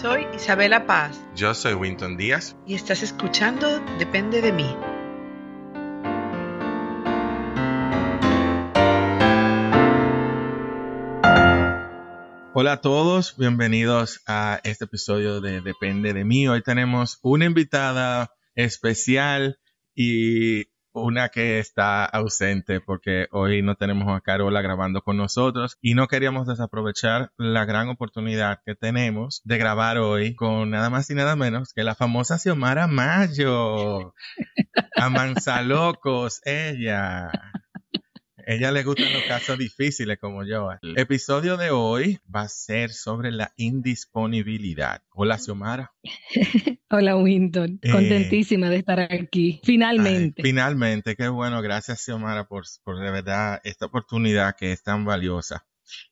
Soy Isabela Paz Yo soy Winton Díaz. y estás escuchando Depende de mí. Hola a todos, bienvenidos a este episodio de Depende de mí. Hoy tenemos una invitada especial y una que está ausente porque hoy no tenemos a Carola grabando con nosotros y no queríamos desaprovechar la gran oportunidad que tenemos de grabar hoy con nada más y nada menos que la famosa Xiomara Mayo. A Manzalocos, ella. Ella le gustan los casos difíciles como yo. El episodio de hoy va a ser sobre la indisponibilidad. Hola, Xiomara. Hola Winton, Eh, contentísima de estar aquí, finalmente. Ay, finalmente, qué bueno. Gracias, Xiomara, por, por de verdad esta oportunidad que es tan valiosa.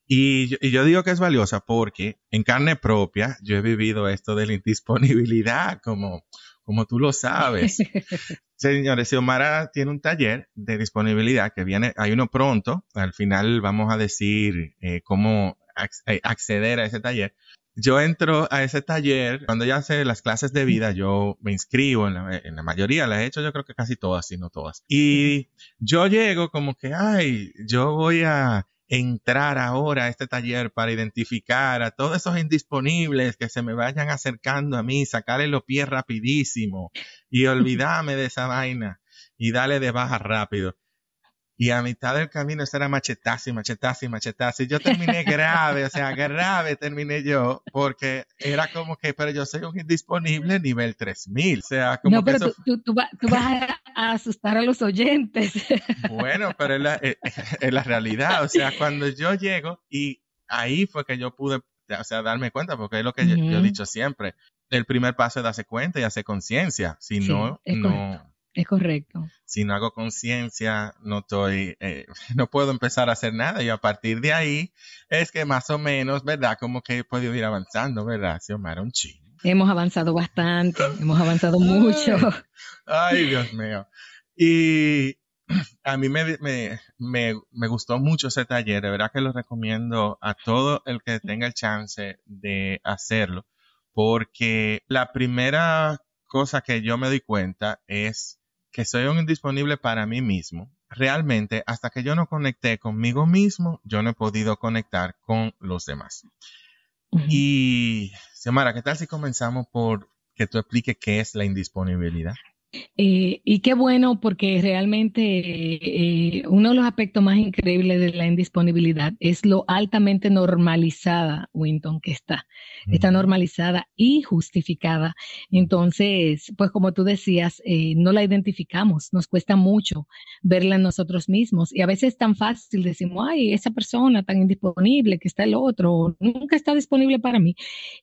Y yo, y yo digo que es valiosa porque en carne propia yo he vivido esto de la indisponibilidad, como, como tú lo sabes. Señores, Xiomara tiene un taller de disponibilidad que viene, hay uno pronto, al final vamos a decir eh, cómo eh, acceder a ese taller. Yo entro a ese taller, cuando ya hace las clases de vida, yo me inscribo en la, en la mayoría, las he hecho yo creo que casi todas, si no todas. Y yo llego como que, ay, yo voy a entrar ahora a este taller para identificar a todos esos indisponibles que se me vayan acercando a mí, sacarle los pies rapidísimo y olvidarme de esa vaina y darle de baja rápido. Y a mitad del camino eso era machetazo y machetazo y machetazo. Y yo terminé grave, o sea, grave terminé yo, porque era como que, pero yo soy un indisponible nivel 3000. O sea, como no, que pero eso tú, tú- tú va- tú vas a, a asustar a los oyentes. Bueno, pero es la, es- es la realidad. O sea, cuando yo llego y ahí fue que yo pude, o sea, darme cuenta, porque es lo que yo, yo he dicho siempre. El primer paso es darse cuenta y hacer conciencia. Si Sí, no, es no, correcto. Es correcto. si no hago conciencia, no estoy, eh, no puedo empezar a hacer nada. Y a partir de ahí es que más o menos, ¿verdad? Como que he podido ir avanzando, ¿verdad? Xiomara, un chin. Hemos avanzado bastante, hemos avanzado mucho. Ay, Dios mío. Y a mí me, me, me, me gustó mucho ese taller, de verdad que lo recomiendo a todo el que tenga el chance de hacerlo, porque la primera cosa que yo me di cuenta es que soy un indisponible para mí mismo. Realmente, hasta que yo no conecté conmigo mismo, yo no he podido conectar con los demás. Ujú. Y, Xiomara, ¿qué tal si comenzamos por que tú expliques qué es la indisponibilidad? Eh, y qué bueno, porque realmente eh, uno de los aspectos más increíbles de la indisponibilidad es lo altamente normalizada, Winton, que está. Está Ujú. normalizada y justificada. Entonces, pues como tú decías, eh, no la identificamos, nos cuesta mucho verla en nosotros mismos. Y a veces es tan fácil, decimos, ay, esa persona tan indisponible que está el otro, nunca está disponible para mí.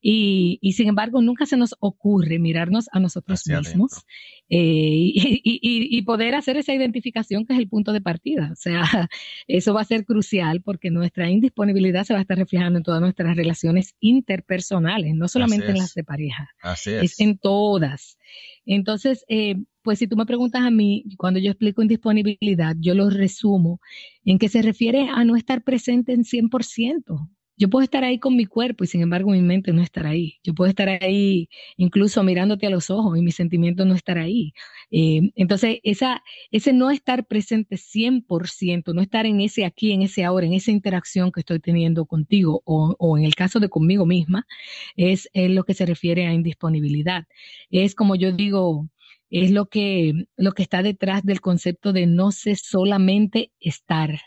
Y, y sin embargo, nunca se nos ocurre mirarnos a nosotros Hacia mismos adentro. Eh, y, y- y- poder hacer esa identificación que es el punto de partida. O sea, eso va a ser crucial porque nuestra indisponibilidad se va a estar reflejando en todas nuestras relaciones interpersonales, no solamente en las de pareja, Así es es. en todas. Entonces, eh, pues si tú me preguntas a mí, cuando yo explico indisponibilidad, yo lo resumo en que se refiere a no estar presente en 100%. Yo puedo estar ahí con mi cuerpo y sin embargo mi mente no estar ahí. Yo puedo estar ahí incluso mirándote a los ojos y mi sentimiento no estar ahí. Eh, entonces, esa, ese no estar presente 100%, no estar en ese aquí, en ese ahora, en esa interacción que estoy teniendo contigo o, o en el caso de conmigo misma, es, es lo que se refiere a indisponibilidad. Es como yo digo, es lo que, lo que está detrás del concepto de no sé solamente estar.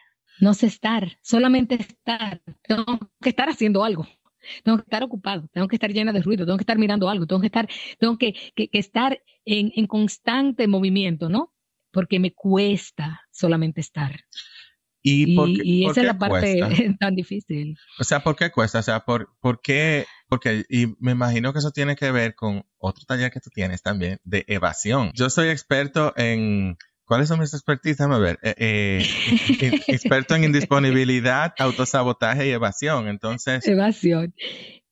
No sé estar, solamente estar. Tengo que estar haciendo algo. Tengo que estar ocupado, tengo que estar llena de ruido, tengo que estar mirando algo, tengo que estar, tengo que, que- que estar en, en constante movimiento, ¿no? Porque me cuesta solamente estar. ¿Y, por qué, y esa es qué la parte cuesta? tan difícil. O sea, ¿por qué cuesta? O sea, ¿por, por qué? Porque, y me imagino que eso tiene que ver con otro taller que tú tienes también, de evasión. Yo soy experto en, ¿cuáles son mis expertise? Déjame ver. Eh, eh, in- experto en indisponibilidad, autosabotaje y evasión. Entonces, Evasión.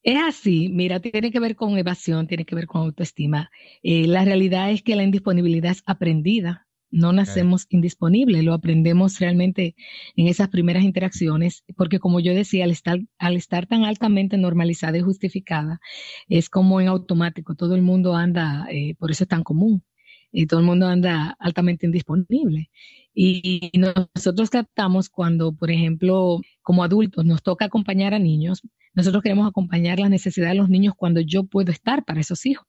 Es así, mira, tiene que ver con evasión, tiene que ver con autoestima. Eh, la realidad es que la indisponibilidad es aprendida. no nacemos indisponibles, lo aprendemos realmente en esas primeras interacciones, porque como yo decía, al estar, al estar tan altamente normalizada y justificada, es como en automático, todo el mundo anda, eh, por eso es tan común, y todo el mundo anda altamente indisponible. Y nosotros captamos cuando, por ejemplo, como adultos nos toca acompañar a niños, nosotros queremos acompañar las necesidades de los niños cuando yo puedo estar para esos hijos.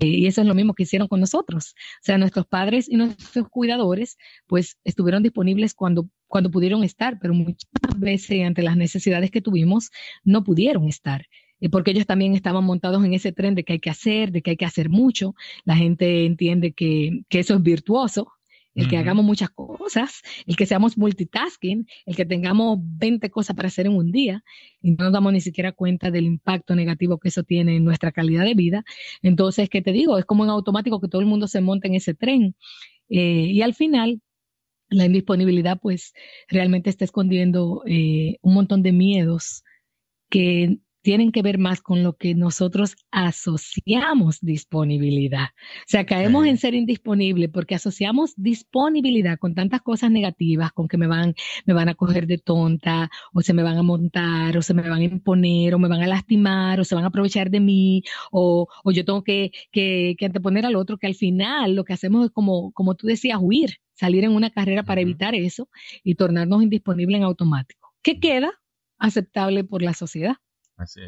Y eso es lo mismo que hicieron con nosotros. O sea, nuestros padres y nuestros cuidadores, pues estuvieron disponibles cuando, cuando pudieron estar, pero muchas veces ante las necesidades que tuvimos, no pudieron estar porque ellos también estaban montados en ese tren de que hay que hacer, de que hay que hacer mucho. La gente entiende que, que eso es virtuoso, el que hagamos muchas cosas, el que seamos multitasking, el que tengamos 20 cosas para hacer en un día y no nos damos ni siquiera cuenta del impacto negativo que eso tiene en nuestra calidad de vida. Entonces, ¿qué te digo? Es como en automático que todo el mundo se monta en ese tren. Eh, y al final, la indisponibilidad pues realmente está escondiendo eh, un montón de miedos que tienen que ver más con lo que nosotros asociamos disponibilidad. O sea, caemos en ser indisponible porque asociamos disponibilidad con tantas cosas negativas, con que me van, me van a coger de tonta, o se me van a montar, o se me van a imponer, o me van a lastimar, o se van a aprovechar de mí, o, o yo tengo que, que, que anteponer al otro, que al final lo que hacemos es como, como tú decías, huir, salir en una carrera para evitar eso y tornarnos indisponibles en automático. ¿Qué queda? Aceptable por la sociedad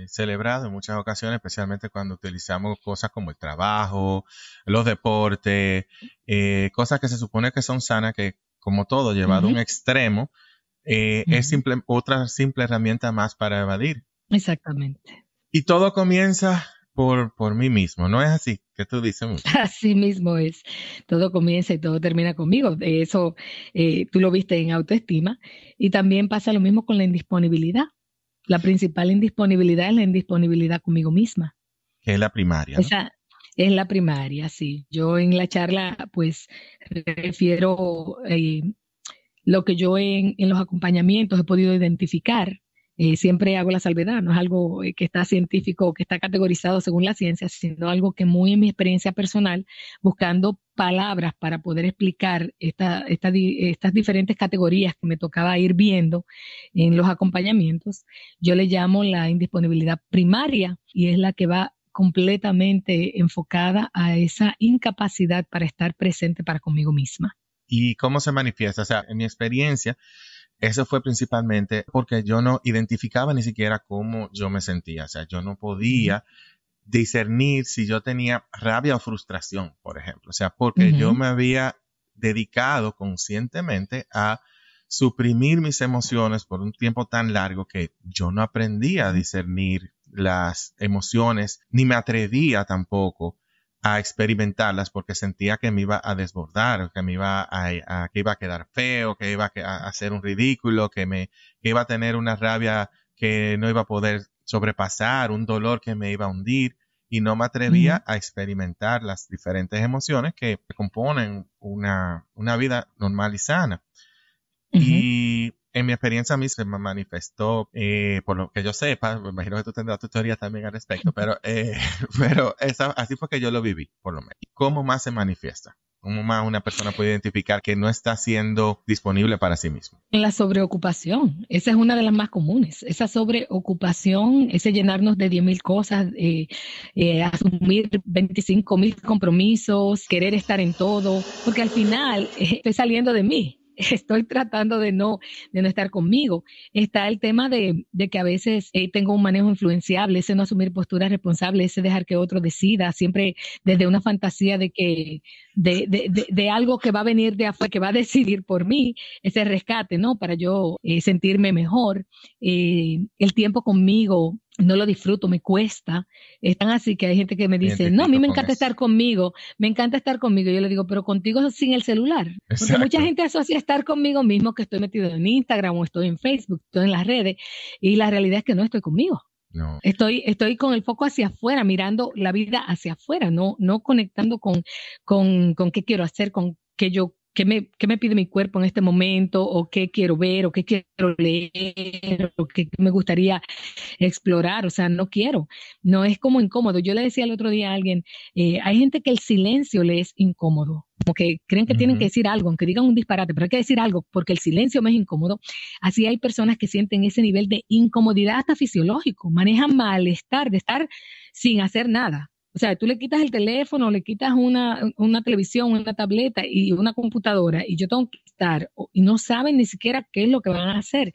celebrado en muchas ocasiones, especialmente cuando utilizamos cosas como el trabajo, los deportes, eh, cosas que se supone que son sanas, que como todo, llevado a un extremo, eh, es simple, otra simple herramienta más para evadir. Exactamente. Y todo comienza por, por mí mismo, ¿no es así? Que tú dices mucho. Así mismo es. Todo comienza y todo termina conmigo. Eso eh, tú lo viste en autoestima. Y también pasa lo mismo con la indisponibilidad. La principal indisponibilidad es la indisponibilidad conmigo misma. Que es la primaria. Esa es la primaria, sí. Yo en la charla, pues, refiero eh, lo que yo en, en los acompañamientos he podido identificar eh, siempre hago la salvedad, no es algo eh, que está científico que está categorizado según la ciencia, sino algo que muy en mi experiencia personal, buscando palabras para poder explicar esta, estas diferentes categorías que me tocaba ir viendo en los acompañamientos, yo le llamo la indisponibilidad primaria y es la que va completamente enfocada a esa incapacidad para estar presente para conmigo misma. ¿Y cómo se manifiesta? O sea, en mi experiencia, eso fue principalmente porque yo no identificaba ni siquiera cómo yo me sentía. O sea, yo no podía discernir si yo tenía rabia o frustración, por ejemplo. O sea, porque yo me había dedicado conscientemente a suprimir mis emociones por un tiempo tan largo que yo no aprendía a discernir las emociones, ni me atrevía tampoco a experimentarlas porque sentía que me iba a desbordar, que me iba a, que iba a quedar feo, que iba a, hacer un ridículo, que me que iba a tener una rabia que no iba a poder sobrepasar, un dolor que me iba a hundir. Y no me atrevía a experimentar las diferentes emociones que componen una, una vida normal y sana. Y en mi experiencia a mí se me manifestó, eh, por lo que yo sepa, me imagino que tú tendrás tu teoría también al respecto, pero, eh, pero esa, así fue que yo lo viví, por lo menos. ¿Cómo más se manifiesta? ¿Cómo más una persona puede identificar que no está siendo disponible para sí mismo? La sobreocupación, esa es una de las más comunes. Esa sobreocupación, ese llenarnos de 10.000 cosas, eh, eh, asumir 25 mil compromisos, querer estar en todo, porque al final estoy saliendo de mí estoy tratando de no, de no estar conmigo. Está el tema de, de que a veces eh, tengo un manejo influenciable, ese no asumir posturas responsables, ese dejar que otro decida, siempre desde una fantasía de que, de, de, de, algo que va a venir de afuera, que va a decidir por mí, ese rescate, ¿no? Para yo eh, sentirme mejor. Eh, el tiempo conmigo, no lo disfruto, me cuesta. Es tan así que hay gente que me dice, no, a mí me encanta estar conmigo, me encanta estar conmigo. Yo le digo, pero contigo sin el celular. Porque mucha gente asocia estar conmigo mismo que estoy metido en Instagram o estoy en Facebook, estoy en las redes, y la realidad es que no estoy conmigo. No. Estoy, estoy con el foco hacia afuera, mirando la vida hacia afuera, no, no conectando con, con, con qué quiero hacer, con qué yo qué me, qué me pide mi cuerpo en este momento, o qué quiero ver, o qué quiero leer, o qué me gustaría explorar. O sea, no quiero. No es como incómodo. Yo le decía el otro día a alguien, eh, hay gente que el silencio le es incómodo como que creen que tienen que decir algo, aunque digan un disparate, pero hay que decir algo porque el silencio me es incómodo. Así hay personas que sienten ese nivel de incomodidad hasta fisiológico, manejan malestar de estar sin hacer nada. O sea, tú le quitas el teléfono, le quitas una, una televisión, una tableta y una computadora y yo tengo que estar y no saben ni siquiera qué es lo que van a hacer.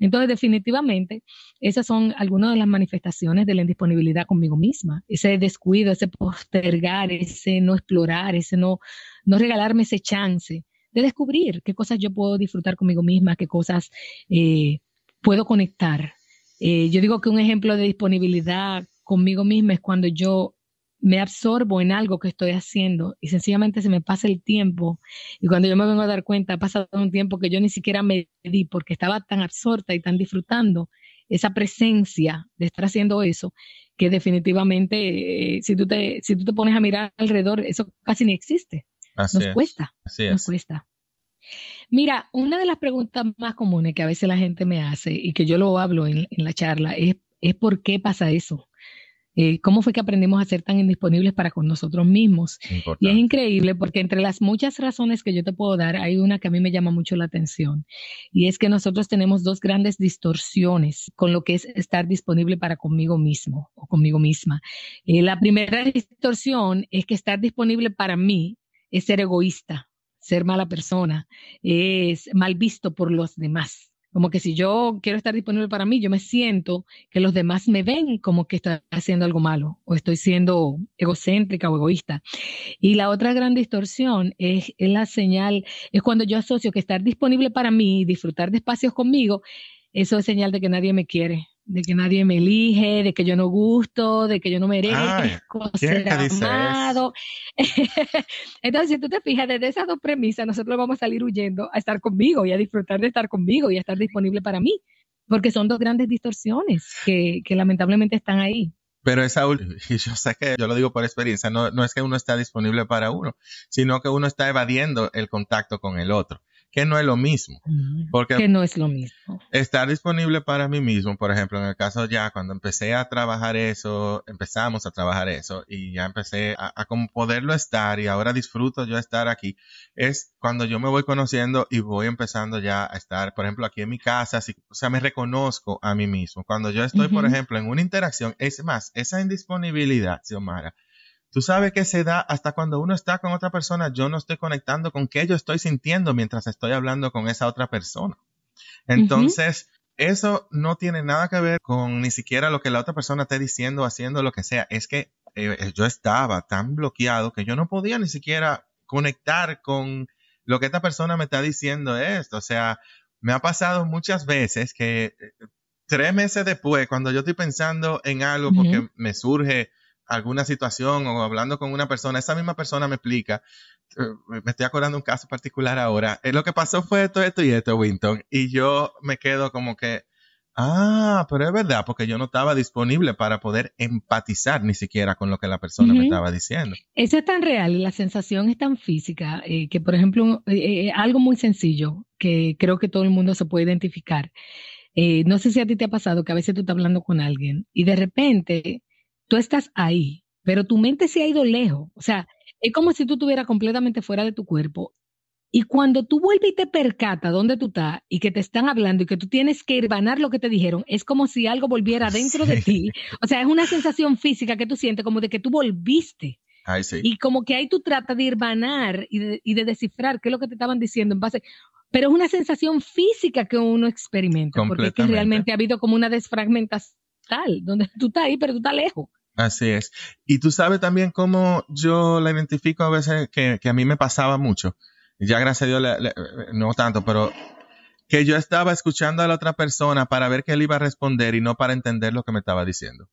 Entonces, definitivamente, esas son algunas de las manifestaciones de la indisponibilidad conmigo misma. Ese descuido, ese postergar, ese no explorar, ese no, no regalarme ese chance de descubrir qué cosas yo puedo disfrutar conmigo misma, qué cosas eh, puedo conectar. Eh, yo digo que un ejemplo de disponibilidad conmigo misma es cuando yo me absorbo en algo que estoy haciendo y sencillamente se me pasa el tiempo y cuando yo me vengo a dar cuenta ha pasado un tiempo que yo ni siquiera me di porque estaba tan absorta y tan disfrutando esa presencia de estar haciendo eso que definitivamente eh, si, tú te, si tú te pones a mirar alrededor eso casi ni existe. nos cuesta, nos cuesta. Mira, una de las preguntas más comunes que a veces la gente me hace y que yo lo hablo en, en la charla es, es por qué pasa eso. Eh, cómo fue que aprendimos a ser tan indisponibles para con nosotros mismos. Y es increíble porque entre las muchas razones que yo te puedo dar, hay una que a mí me llama mucho la atención. Y es que nosotros tenemos dos grandes distorsiones con lo que es estar disponible para conmigo mismo o conmigo misma. Eh, la primera distorsión es que estar disponible para mí es ser egoísta, ser mala persona, es mal visto por los demás. Como que si yo quiero estar disponible para mí, yo me siento que los demás me ven como que estoy haciendo algo malo o estoy siendo egocéntrica o egoísta. Y la otra gran distorsión es, la señal, es cuando yo asocio que estar disponible para mí y disfrutar de espacios conmigo, eso es señal de que nadie me quiere, de que nadie me elige, de que yo no gusto, de que yo no merezco ser amado. Entonces, si tú te fijas, desde esas dos premisas, nosotros vamos a salir huyendo a estar conmigo y a disfrutar de estar conmigo y a estar disponible para mí, porque son dos grandes distorsiones que, que lamentablemente están ahí. Pero esa, y yo sé que yo lo digo por experiencia, no, no es que uno está disponible para uno, sino que uno está evadiendo el contacto con el otro que no es lo mismo. Porque que no es lo mismo. Estar disponible para mí mismo, por ejemplo, en el caso ya cuando empecé a trabajar eso, empezamos a trabajar eso y ya empecé a, a como poderlo estar y ahora disfruto yo estar aquí, es cuando yo me voy conociendo y voy empezando ya a estar, por ejemplo, aquí en mi casa, o sea, me reconozco a mí mismo. Cuando yo estoy, por ejemplo, en una interacción, es más, esa indisponibilidad, Xiomara, Tú sabes que se da hasta cuando uno está con otra persona, yo no estoy conectando con qué yo estoy sintiendo mientras estoy hablando con esa otra persona. Entonces, eso no tiene nada que ver con ni siquiera lo que la otra persona esté diciendo, haciendo, lo que sea. Es que eh, yo estaba tan bloqueado que yo no podía ni siquiera conectar con lo que esta persona me está diciendo esto. O sea, me ha pasado muchas veces que eh, tres meses después, cuando yo estoy pensando en algo porque me surge alguna situación o hablando con una persona, esa misma persona me explica, eh, me estoy acordando un caso particular ahora, eh, lo que pasó fue esto, esto y esto, Winton, y yo me quedo como que, ah, pero es verdad, porque yo no estaba disponible para poder empatizar ni siquiera con lo que la persona me estaba diciendo. Eso es tan real y la sensación es tan física eh, que, por ejemplo, algo muy sencillo que creo que todo el mundo se puede identificar. no sé si a ti te ha pasado que a veces tú estás hablando con alguien y de repente tú estás ahí, pero tu mente se ha ido lejos. O sea, es como si tú estuvieras completamente fuera de tu cuerpo. Y cuando tú vuelves y te percatas dónde tú estás y que te están hablando y que tú tienes que irvanar lo que te dijeron, es como si algo volviera dentro de ti. O sea, es una sensación física que tú sientes como de que tú volviste. Y como que ahí tú tratas de irvanar y de, y de descifrar qué es lo que te estaban diciendo en base pero es una sensación física que uno experimenta, porque es que realmente ha habido como una desfragmentación tal, donde tú estás ahí, pero tú estás lejos. Así es. Y tú sabes también cómo yo la identifico a veces que, a mí me pasaba mucho. Ya gracias a Dios, no tanto, pero que yo estaba escuchando a la otra persona para ver qué él iba a responder y no para entender lo que me estaba diciendo.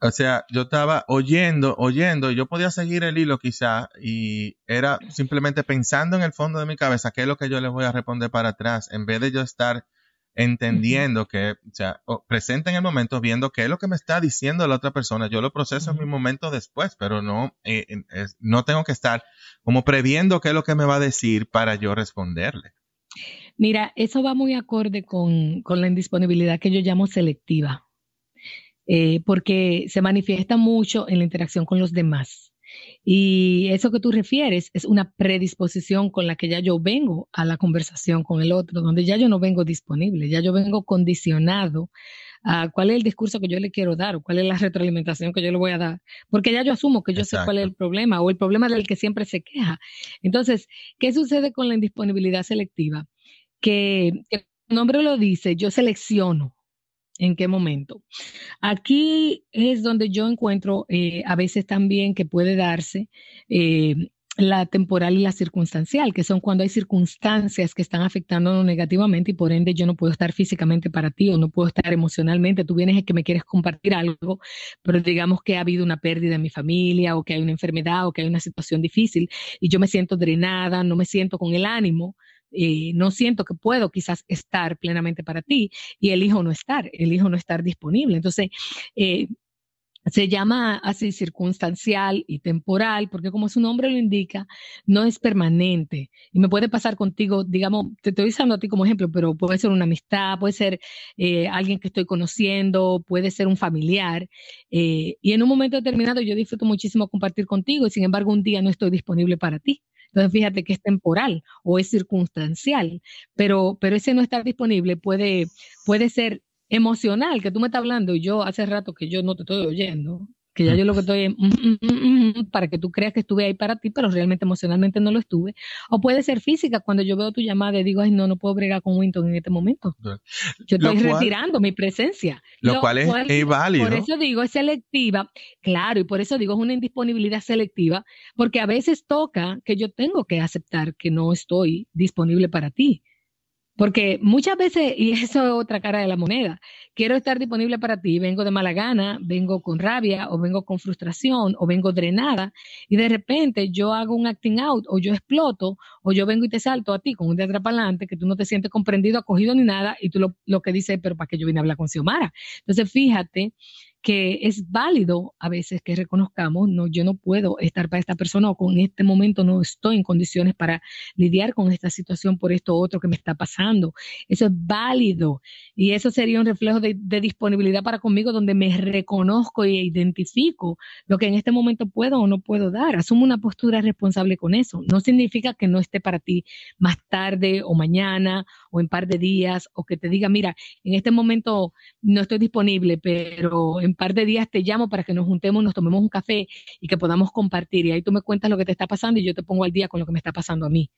O sea, yo estaba oyendo, oyendo, y yo podía seguir el hilo quizá, y era simplemente pensando en el fondo de mi cabeza qué es lo que yo le voy a responder para atrás, en vez de yo estar entendiendo que, o sea, presente en el momento, viendo qué es lo que me está diciendo la otra persona. Yo lo proceso en mi momento después, pero no, eh, no tengo que estar como previendo qué es lo que me va a decir para yo responderle. Mira, eso va muy acorde con, la indisponibilidad que yo llamo selectiva, eh, porque se manifiesta mucho en la interacción con los demás. Y eso que tú refieres es una predisposición con la que ya yo vengo a la conversación con el otro, donde ya yo no vengo disponible, ya yo vengo condicionado a cuál es el discurso que yo le quiero dar o cuál es la retroalimentación que yo le voy a dar, porque ya yo asumo que yo sé cuál es el problema o el problema del que siempre se queja. Entonces, ¿qué sucede con la indisponibilidad selectiva? Que, que el nombre lo dice, yo selecciono en qué momento. Aquí es donde yo encuentro eh, a veces también que puede darse eh, la temporal y la circunstancial, que son cuando hay circunstancias que están afectándonos negativamente y por ende yo no puedo estar físicamente para ti o no puedo estar emocionalmente. Tú vienes y que me quieres compartir algo, pero digamos que ha habido una pérdida en mi familia o que hay una enfermedad o que hay una situación difícil y yo me siento drenada, no me siento con el ánimo eh, no siento que puedo quizás estar plenamente para ti y elijo no estar, elijo no estar disponible. Entonces, eh, se llama así circunstancial y temporal, porque como su nombre lo indica, no es permanente. Y me puede pasar contigo, digamos, te estoy usando a ti como ejemplo, pero puede ser una amistad, puede ser eh, alguien que estoy conociendo, puede ser un familiar. y en un momento determinado yo disfruto muchísimo compartir contigo y sin embargo un día no estoy disponible para ti. Entonces, fíjate que es temporal o es circunstancial, pero, pero ese no estar disponible puede, puede ser emocional, que tú me estás hablando y yo hace rato que yo no te estoy oyendo que ya yo lo que estoy mm, mm, mm, para que tú creas que estuve ahí para ti, pero realmente emocionalmente no lo estuve. O puede ser física, cuando yo veo tu llamada y digo, ay, no, no puedo bregar con Winton en este momento. Yo estoy retirando mi presencia. Lo, cual es, válido. Por eso digo, es selectiva, claro, y por eso digo, es una indisponibilidad selectiva, porque a veces toca que yo tengo que aceptar que no estoy disponible para ti. Porque muchas veces, y eso es otra cara de la moneda, quiero estar disponible para ti, vengo de mala gana, vengo con rabia o vengo con frustración o vengo drenada y de repente yo hago un acting out o yo exploto o yo vengo y te salto a ti con un de atrás que tú no te sientes comprendido, acogido ni nada y tú lo, lo que dices, pero ¿para qué yo vine a hablar con Xiomara? Entonces fíjate que es válido a veces que reconozcamos, no, yo no puedo estar para esta persona o con este momento no estoy en condiciones para lidiar con esta situación por esto otro que me está pasando. Eso es válido y eso sería un reflejo de, disponibilidad para conmigo donde me reconozco e identifico lo que en este momento puedo o no puedo dar. Asumo una postura responsable con eso. No significa que no esté para ti más tarde o mañana o en par de días o que te diga, mira, en este momento no estoy disponible, pero en un par de días te llamo para que nos juntemos, nos tomemos un café y que podamos compartir. Y ahí tú me cuentas lo que te está pasando y yo te pongo al día con lo que me está pasando a mí.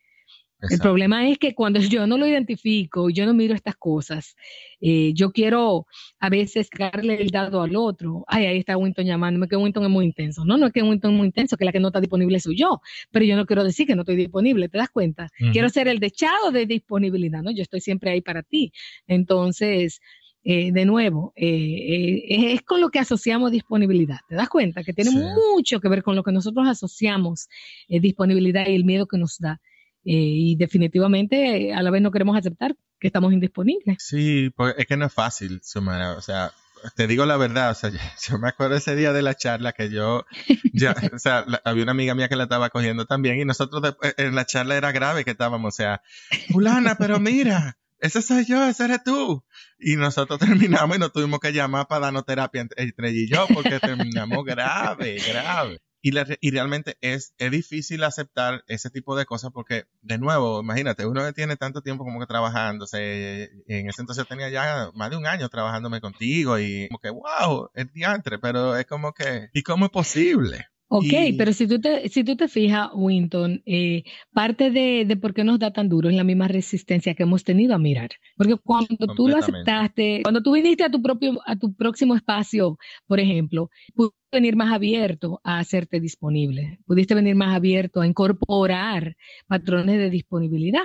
El problema es que cuando yo no lo identifico, yo no miro estas cosas, eh, yo quiero a veces darle el dado al otro. Ay, ahí está Winton llamándome, que Winton es muy intenso. No, no es que Winton es muy intenso, que la que no está disponible soy yo, pero yo no quiero decir que no estoy disponible, ¿te das cuenta? Quiero ser el dechado de disponibilidad, ¿no? Yo estoy siempre ahí para ti. Entonces, eh, de nuevo, eh, eh, es con lo que asociamos disponibilidad. ¿Te das cuenta? Que tiene mucho que ver con lo que nosotros asociamos disponibilidad y el miedo que nos da. y definitivamente a la vez no queremos aceptar que estamos indisponibles. Sí, pues es que no es fácil, Sumara. O sea, te digo la verdad, o sea, yo, me acuerdo ese día de la charla que yo, ya, o sea, había una amiga mía que la estaba cogiendo también y nosotros en la charla era grave que estábamos, o sea, fulana, pero mira, ese soy yo, ese eres tú. Y nosotros terminamos y nos tuvimos que llamar para darnos terapia entre, ella y yo porque terminamos grave, grave. Y, y realmente es, es difícil aceptar ese tipo de cosas porque, de nuevo, imagínate, uno que tiene tanto tiempo como que trabajándose, en ese entonces tenía ya más de un año trabajándome contigo y como que, wow, es diantre, pero es como que, ¿y cómo es posible? Ok, pero si tú te, si tú te fijas, Winton, eh, parte de, de, por qué nos da tan duro es la misma resistencia que hemos tenido a mirar. Porque cuando tú lo aceptaste, cuando tú viniste a tu propio, a tu próximo espacio, por ejemplo, pudiste venir más abierto a hacerte disponible, pudiste venir más abierto a incorporar patrones de disponibilidad.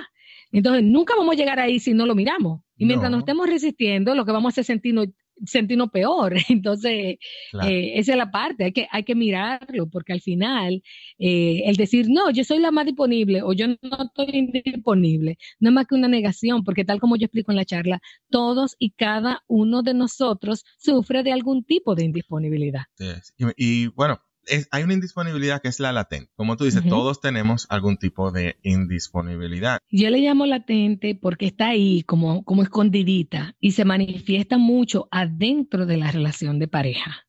Entonces, nunca vamos a llegar ahí si no lo miramos. Y mientras nos estemos resistiendo, lo que vamos a hacer es sentirnos sentirnos peor. Entonces, eh, esa es la parte, hay que, hay que mirarlo, porque al final, eh, el decir, no, yo soy la más disponible o yo no estoy disponible, no es más que una negación, porque tal como yo explico en la charla, todos y cada uno de nosotros sufre de algún tipo de indisponibilidad. y bueno, hay una indisponibilidad que es la latente. Como tú dices, todos tenemos algún tipo de indisponibilidad. Yo le llamo latente porque está ahí como, como escondidita y se manifiesta mucho adentro de la relación de pareja.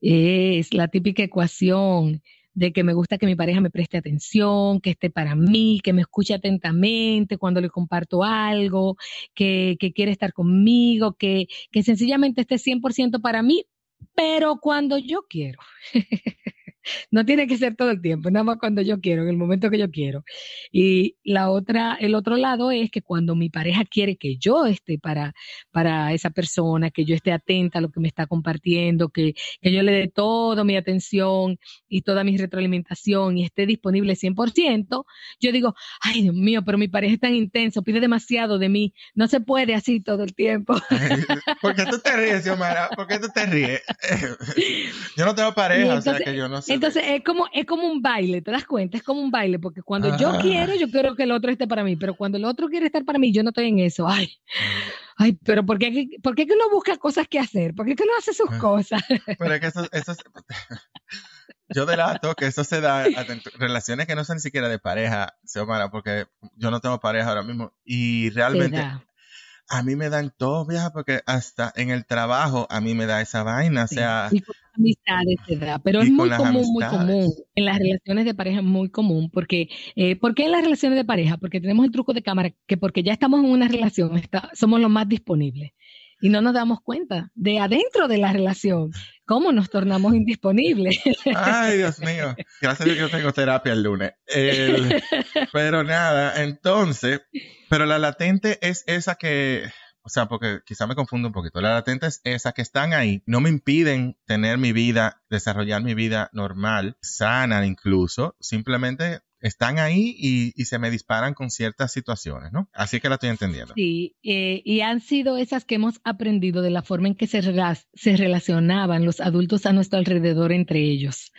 Es la típica ecuación de que me gusta que mi pareja me preste atención, que esté para mí, que me escuche atentamente cuando le comparto algo, que, que quiere estar conmigo, que, que sencillamente esté 100% para mí, pero cuando yo quiero. no tiene que ser todo el tiempo, nada más cuando yo quiero, en el momento que yo quiero. Y la otra, el otro lado es que cuando mi pareja quiere que yo esté para, para esa persona, que yo esté atenta a lo que me está compartiendo, que, que yo le dé toda mi atención y toda mi retroalimentación y esté disponible 100%, yo digo, ay Dios mío, pero mi pareja es tan intenso, pide demasiado de mí, no se puede así todo el tiempo. ¿Por qué tú te ríes, Xiomara? ¿Por qué tú te ríes? yo no tengo pareja, o sea que yo no sé. Entonces es como, es como un baile, ¿te das cuenta? Es como un baile, porque cuando yo quiero, yo quiero que el otro esté para mí, pero cuando el otro quiere estar para mí, yo no estoy en eso. Ay, ay, pero ¿por qué, por qué que uno busca cosas que hacer? ¿Por qué que uno hace sus ah. cosas? Pero es que eso, eso yo delato que eso se da relaciones que no son ni siquiera de pareja, Xiomara, porque yo no tengo pareja ahora mismo y realmente a mí me dan todo, vieja, porque hasta en el trabajo a mí me da esa vaina, o sea... Las amistades se da, pero es muy común, muy común. En las relaciones de pareja es muy común, porque, eh, ¿por qué en las relaciones de pareja? Porque tenemos el truco de cámara, que porque ya estamos en una relación, somos los más disponibles y no nos damos cuenta de adentro de la relación cómo nos tornamos indisponibles. Ay, Dios mío. Gracias a Dios que yo tengo terapia el lunes. pero nada, entonces, pero la latente es esa que, o sea, porque quizá me confundo un poquito. La latente es esa que están ahí, no me impiden tener mi vida, desarrollar mi vida normal, sana incluso, simplemente están ahí y, se me disparan con ciertas situaciones, ¿no? Así que la estoy entendiendo. Sí, eh, y han sido esas que hemos aprendido de la forma en que se, se relacionaban los adultos a nuestro alrededor entre ellos.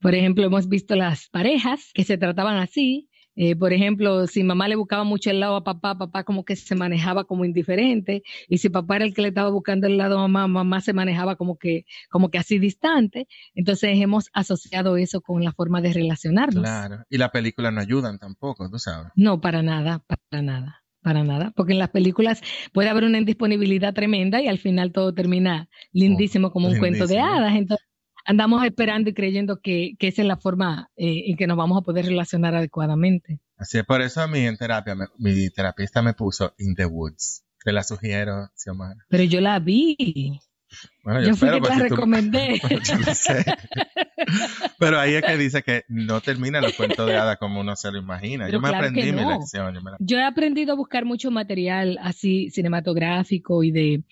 Por ejemplo, hemos visto las parejas que se trataban así, eh, por ejemplo, si mamá le buscaba mucho el lado a papá, papá como que se manejaba como indiferente, y si papá era el que le estaba buscando el lado a mamá, mamá se manejaba como que, como que así distante. Entonces hemos asociado eso con la forma de relacionarnos. Claro, y las películas no ayudan tampoco, tú sabes. No, para nada, para nada para nada, porque en las películas puede haber una indisponibilidad tremenda y al final todo termina lindísimo como un cuento de hadas. Entonces, andamos esperando y creyendo que, esa es la forma eh, en que nos vamos a poder relacionar adecuadamente. Así es, por eso a mí en terapia, mi terapista me puso In the Woods. Te la sugiero, Xiomara. Pero yo la vi. Bueno, yo, fui que te la recomendé. Pero ahí es que dice que no termina los cuentos de hadas como uno se lo imagina. yo me aprendí mi lección. Yo, he aprendido a buscar mucho material así cinematográfico y de,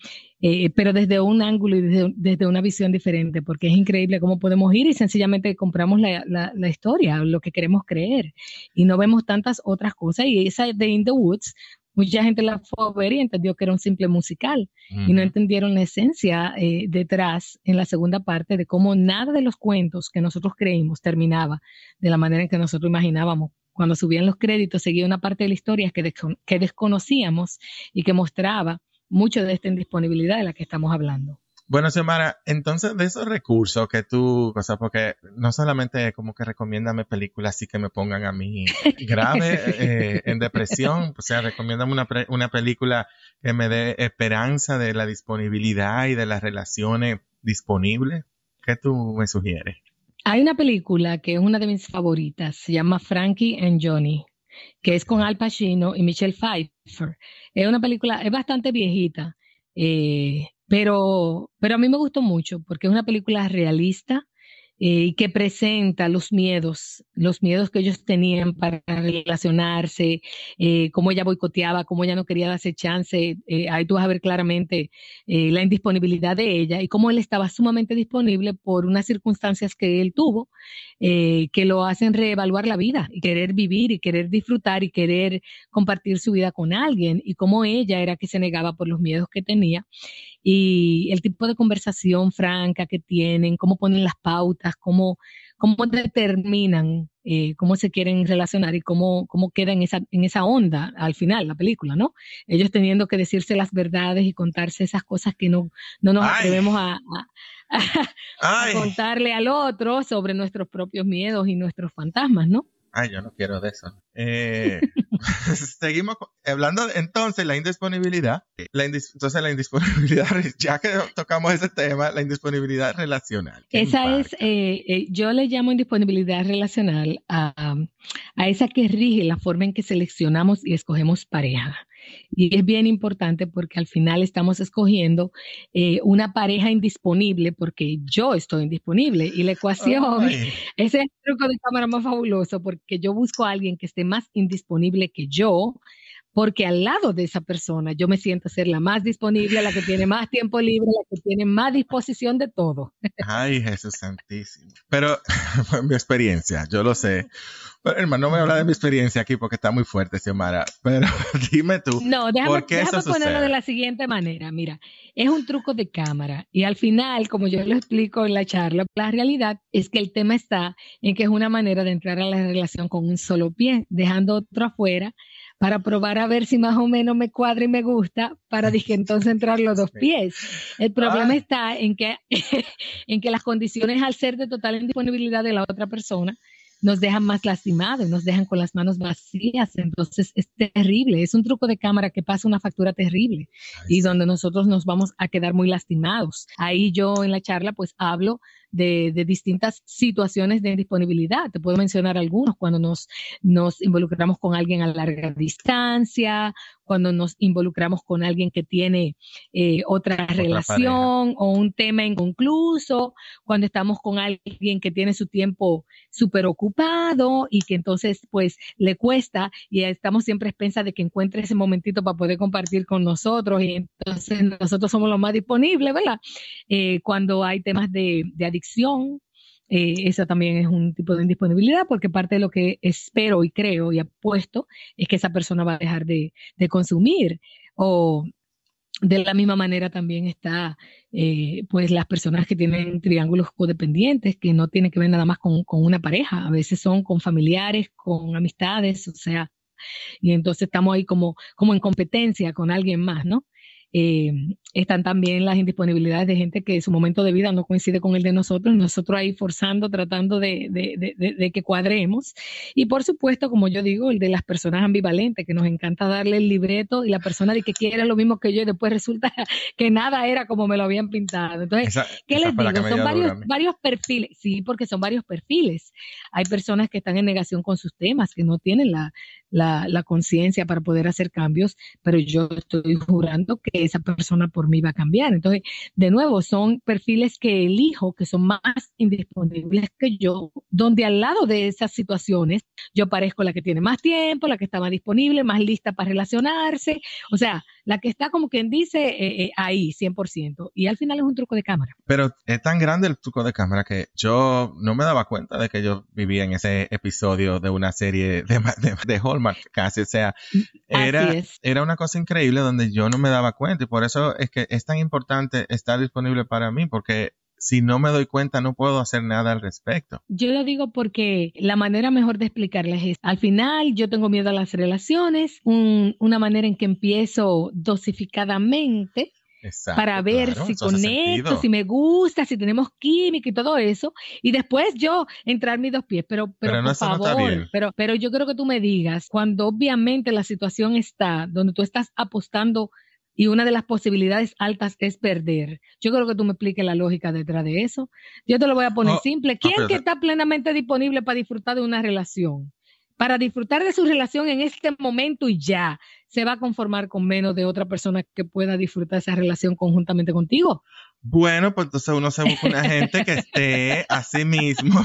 eh, pero desde un ángulo y desde, una visión diferente, porque es increíble cómo podemos ir y sencillamente compramos la, la, historia, lo que queremos creer, y no vemos tantas otras cosas. Y esa de In the Woods Mucha gente la fue a ver y entendió que era un simple musical y no entendieron la esencia eh, detrás en la segunda parte de cómo nada de los cuentos que nosotros creímos terminaba de la manera en que nosotros imaginábamos. Cuando subían los créditos seguía una parte de la historia que, que desconocíamos y que mostraba mucho de esta indisponibilidad de la que estamos hablando. Bueno, Xiomara, entonces de esos recursos que tú, o sea, porque no solamente como que recomiéndame películas así que me pongan a mí grave eh, en depresión, o sea, recomiéndame una, una película que me dé esperanza de la disponibilidad y de las relaciones disponibles. ¿Qué tú me sugieres? Hay una película que es una de mis favoritas, se llama Frankie and Johnny, que es con Al Pacino y Michelle Pfeiffer. Es una película, es bastante viejita. Eh, pero, pero a mí me gustó mucho porque es una película realista eh, y que presenta los miedos, los miedos que ellos tenían para relacionarse, eh, cómo ella boicoteaba, cómo ella no quería darse chance. Eh, ahí tú vas a ver claramente la indisponibilidad de ella y cómo él estaba sumamente disponible por unas circunstancias que él tuvo que lo hacen reevaluar la vida y querer vivir y querer disfrutar y querer compartir su vida con alguien y cómo ella era que se negaba por los miedos que tenía. Y el tipo de conversación franca que tienen, cómo ponen las pautas, cómo, cómo determinan eh, cómo se quieren relacionar y cómo, cómo queda en esa, en esa onda al final la película, ¿no? Ellos teniendo que decirse las verdades y contarse esas cosas que no, no nos atrevemos a, a contarle al otro sobre nuestros propios miedos y nuestros fantasmas, ¿no? Ay, yo no quiero de eso. Eh, seguimos hablando entonces la indisponibilidad. La entonces la indisponibilidad, ya que tocamos ese tema, la indisponibilidad relacional. Esa es, eh, eh, yo le llamo indisponibilidad relacional a, a esa que rige la forma en que seleccionamos y escogemos pareja. Y es bien importante porque al final estamos escogiendo eh, una pareja indisponible porque yo estoy indisponible. Y la ecuación, ese es el truco de cámara más fabuloso porque yo busco a alguien que esté más indisponible que yo porque al lado de esa persona yo me siento ser la más disponible, la que tiene más tiempo libre, la que tiene más disposición de todo. Ay, Jesús Santísimo. Pero, mi experiencia, yo lo sé. Pero, hermano, no me habla de mi experiencia aquí porque está muy fuerte, Xiomara. Pero dime tú. No, déjame, ponerlo de la siguiente manera. Mira, es un truco de cámara. Y al final, como yo lo explico en la charla, la realidad es que el tema está en que es una manera de entrar a la relación con un solo pie, dejando otro afuera para probar a ver si más o menos me cuadra y me gusta, para dije entonces entrar los dos pies. El problema está en que, en que las condiciones al ser de total indisponibilidad de la otra persona nos dejan más lastimados, nos dejan con las manos vacías. Entonces es terrible, es un truco de cámara que pasa una factura terrible y donde nosotros nos vamos a quedar muy lastimados. Ahí yo en la charla pues hablo de, distintas situaciones de disponibilidad. Te puedo mencionar algunos, cuando nos, nos involucramos con alguien a larga distancia, cuando nos involucramos con alguien que tiene eh, otra, relación o un tema inconcluso, cuando estamos con alguien que tiene su tiempo súper ocupado y que entonces pues le cuesta y estamos siempre expensas de que encuentre ese momentito para poder compartir con nosotros y entonces nosotros somos los más disponibles, ¿verdad? Eh, cuando hay temas de, de adicción, eh, esa también es un tipo de indisponibilidad porque parte de lo que espero y creo y apuesto es que esa persona va a dejar de, consumir o de la misma manera también está eh, pues las personas que tienen triángulos codependientes que no tienen que ver nada más con, con una pareja, a veces son con familiares, con amistades, o sea, y entonces estamos ahí como, como en competencia con alguien más, ¿no? Eh, están también las indisponibilidades de gente que su momento de vida no coincide con el de nosotros, nosotros ahí forzando, tratando de, de, que cuadremos. Y por supuesto, como yo digo, el de las personas ambivalentes, que nos encanta darle el libreto y la persona de que quiere lo mismo que yo y después resulta que nada era como me lo habían pintado. Entonces, ¿qué les digo? Son varios, varios perfiles, sí, porque son varios perfiles. Hay personas que están en negación con sus temas, que no tienen la, la, la conciencia para poder hacer cambios, pero yo estoy jurando que esa persona por mí va a cambiar. Entonces, de nuevo, son perfiles que elijo que son más indisponibles que yo, donde al lado de esas situaciones yo parezco la que tiene más tiempo, la que está más disponible, más lista para relacionarse, o sea, la que está como quien dice eh, eh, ahí, 100%. Y al final es un truco de cámara. Pero es tan grande el truco de cámara que yo no me daba cuenta de que yo vivía en ese episodio de una serie de, de, Hallmark casi. O sea, era, era una cosa increíble donde yo no me daba cuenta y por eso es que es tan importante estar disponible para mí porque si no me doy cuenta no puedo hacer nada al respecto. Yo lo digo porque la manera mejor de explicarles es, al final yo tengo miedo a las relaciones, una manera en que empiezo dosificadamente para ver si conecto, si me gusta, si tenemos química y todo eso, y después yo entrar mis dos pies, pero, pero, por favor, pero, pero yo creo que tú me digas, cuando obviamente la situación está donde tú estás apostando y una de las posibilidades altas es perder. Yo creo que tú me expliques la lógica detrás de eso. Yo te lo voy a poner simple. ¿Quién que está plenamente disponible para disfrutar de una relación? Para disfrutar de su relación en este momento y ya, se va a conformar con menos de otra persona que pueda disfrutar esa relación conjuntamente contigo. Bueno, pues entonces uno se busca una gente que esté a sí mismo,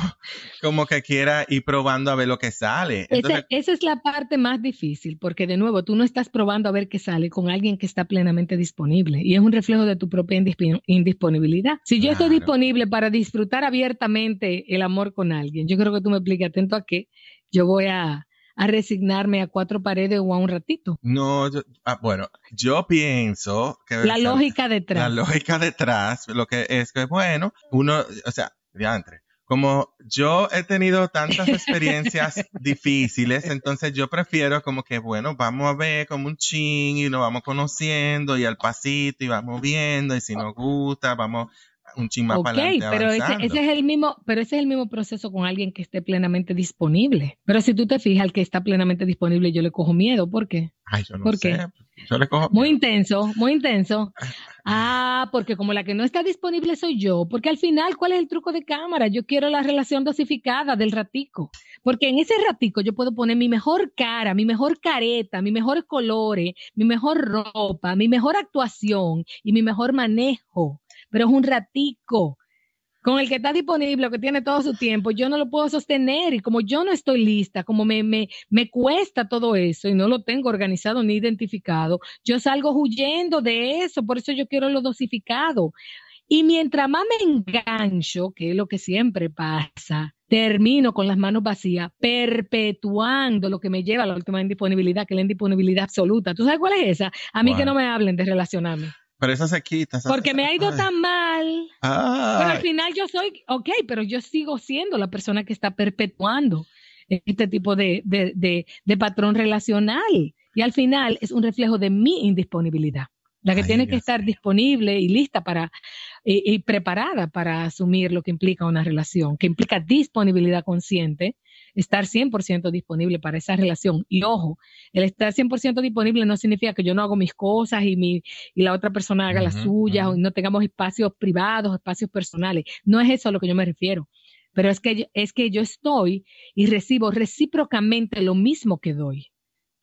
como que quiera ir probando a ver lo que sale. esa es la parte más difícil, porque de nuevo, tú no estás probando a ver qué sale con alguien que está plenamente disponible y es un reflejo de tu propia indisponibilidad. Si yo estoy disponible para disfrutar abiertamente el amor con alguien, yo creo que tú me expliques atento a qué yo voy a, a resignarme a cuatro paredes o a un ratito. No, ah, bueno, yo pienso que... La lógica detrás. La lógica detrás, lo que es que, bueno, uno, o sea, diantre, como yo he tenido tantas experiencias difíciles, entonces yo prefiero como que, bueno, vamos a ver como un ching y nos vamos conociendo y al pasito y vamos viendo y si nos gusta, vamos un ching más para adelante. pero ese, ese, es el mismo, pero ese es el mismo proceso con alguien que esté plenamente disponible. Pero si tú te fijas, al que está plenamente disponible, yo le cojo miedo. ¿Por qué? Ay, yo no ¿Por sé. Qué? Yo le cojo muy intenso, muy intenso. Ah, porque como la que no está disponible soy yo, porque al final, ¿cuál es el truco de cámara? Yo quiero la relación dosificada del ratico, porque en ese ratico yo puedo poner mi mejor cara, mi mejor careta, mis mejores colores, mi mejor ropa, mi mejor actuación y mi mejor manejo, pero es un ratico con el que está disponible, que tiene todo su tiempo, yo no lo puedo sostener y como yo no estoy lista, como me, me, me cuesta todo eso y no lo tengo organizado ni identificado, yo salgo huyendo de eso, por eso yo quiero lo dosificado. Y mientras más me engancho, que es lo que siempre pasa, termino con las manos vacías, perpetuando lo que me lleva a la última indisponibilidad, que es la indisponibilidad absoluta. ¿Tú sabes cuál es esa? A mí que no me hablen de relacionarme. Pero esa se quita. Porque me ha ido tan mal. Pero al final yo soy, ok, pero yo sigo siendo la persona que está perpetuando este tipo de, patrón relacional. Y al final es un reflejo de mi indisponibilidad. La que tiene que estar disponible y lista para y, preparada para asumir lo que implica una relación, que implica disponibilidad consciente, estar 100% disponible para esa relación. Y ojo, el estar 100% disponible no significa que yo no hago mis cosas y, mi, y la otra persona haga las suyas o no tengamos espacios privados, espacios personales. No es eso a lo que yo me refiero. Pero es que, es que yo estoy y recibo recíprocamente lo mismo que doy.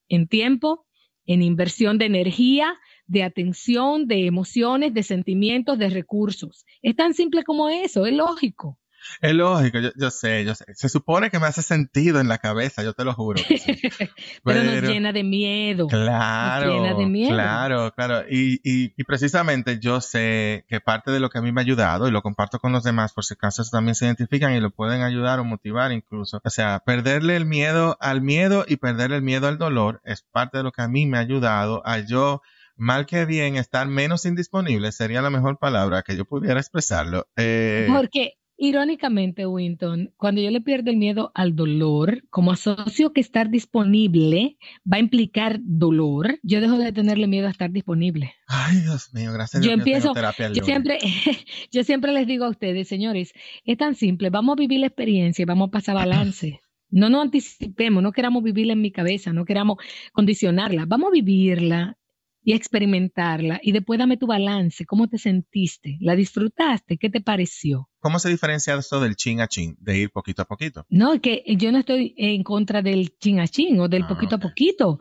En tiempo, en inversión de energía, de atención, de emociones, de sentimientos, de recursos. Es tan simple como eso, es lógico. Es lógico, yo, sé, yo sé. Se supone que me hace sentido en la cabeza, yo te lo juro. Pero, nos llena de miedo. Claro. llena de miedo. Claro, claro. Y, y, y, precisamente yo sé que parte de lo que a mí me ha ayudado, y lo comparto con los demás, por si acaso también se identifican y lo pueden ayudar o motivar incluso. O sea, perderle el miedo al miedo y perderle el miedo al dolor es parte de lo que a mí me ha ayudado a yo mal que bien, estar menos indisponible sería la mejor palabra que yo pudiera expresarlo. Eh, Porque Irónicamente, Winton, cuando yo le pierdo el miedo al dolor, como asocio que estar disponible va a implicar dolor, yo dejo de tenerle miedo a estar disponible. Ay, Dios mío, gracias. Yo, empiezo, yo siempre, yo siempre les digo a ustedes, señores, es tan simple, vamos a vivir la experiencia y vamos a pasar balance. No nos anticipemos, no queramos vivirla en mi cabeza, no queramos condicionarla, vamos a vivirla y experimentarla. Y después dame tu balance, ¿cómo te sentiste? ¿La disfrutaste? ¿Qué te pareció? ¿Cómo se diferencia esto del chin a chin, de ir poquito a poquito? No, que yo no estoy en contra del chin a chin o del ah, poquito a poquito,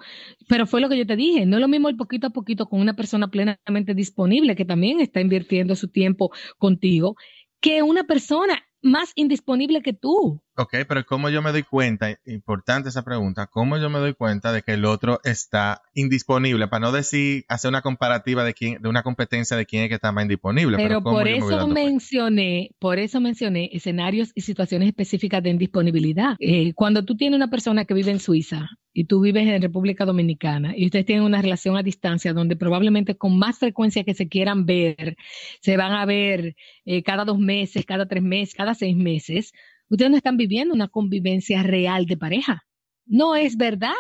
pero fue lo que yo te dije, no es lo mismo el poquito a poquito con una persona plenamente disponible que también está invirtiendo su tiempo contigo, que una persona más indisponible que tú. Ok, pero ¿cómo yo me doy cuenta? Importante esa pregunta. ¿Cómo yo me doy cuenta de que el otro está indisponible? Para no decir, hacer una comparativa de quién, de una competencia de quién es que está más indisponible. Pero, por eso mencioné, por eso mencioné escenarios y situaciones específicas de indisponibilidad. Eh, cuando tú tienes una persona que vive en Suiza y tú vives en República Dominicana y ustedes tienen una relación a distancia donde probablemente con más frecuencia que se quieran ver, se van a ver eh, cada dos meses, cada tres meses, cada seis meses, ustedes no están viviendo una convivencia real de pareja. No es verdad.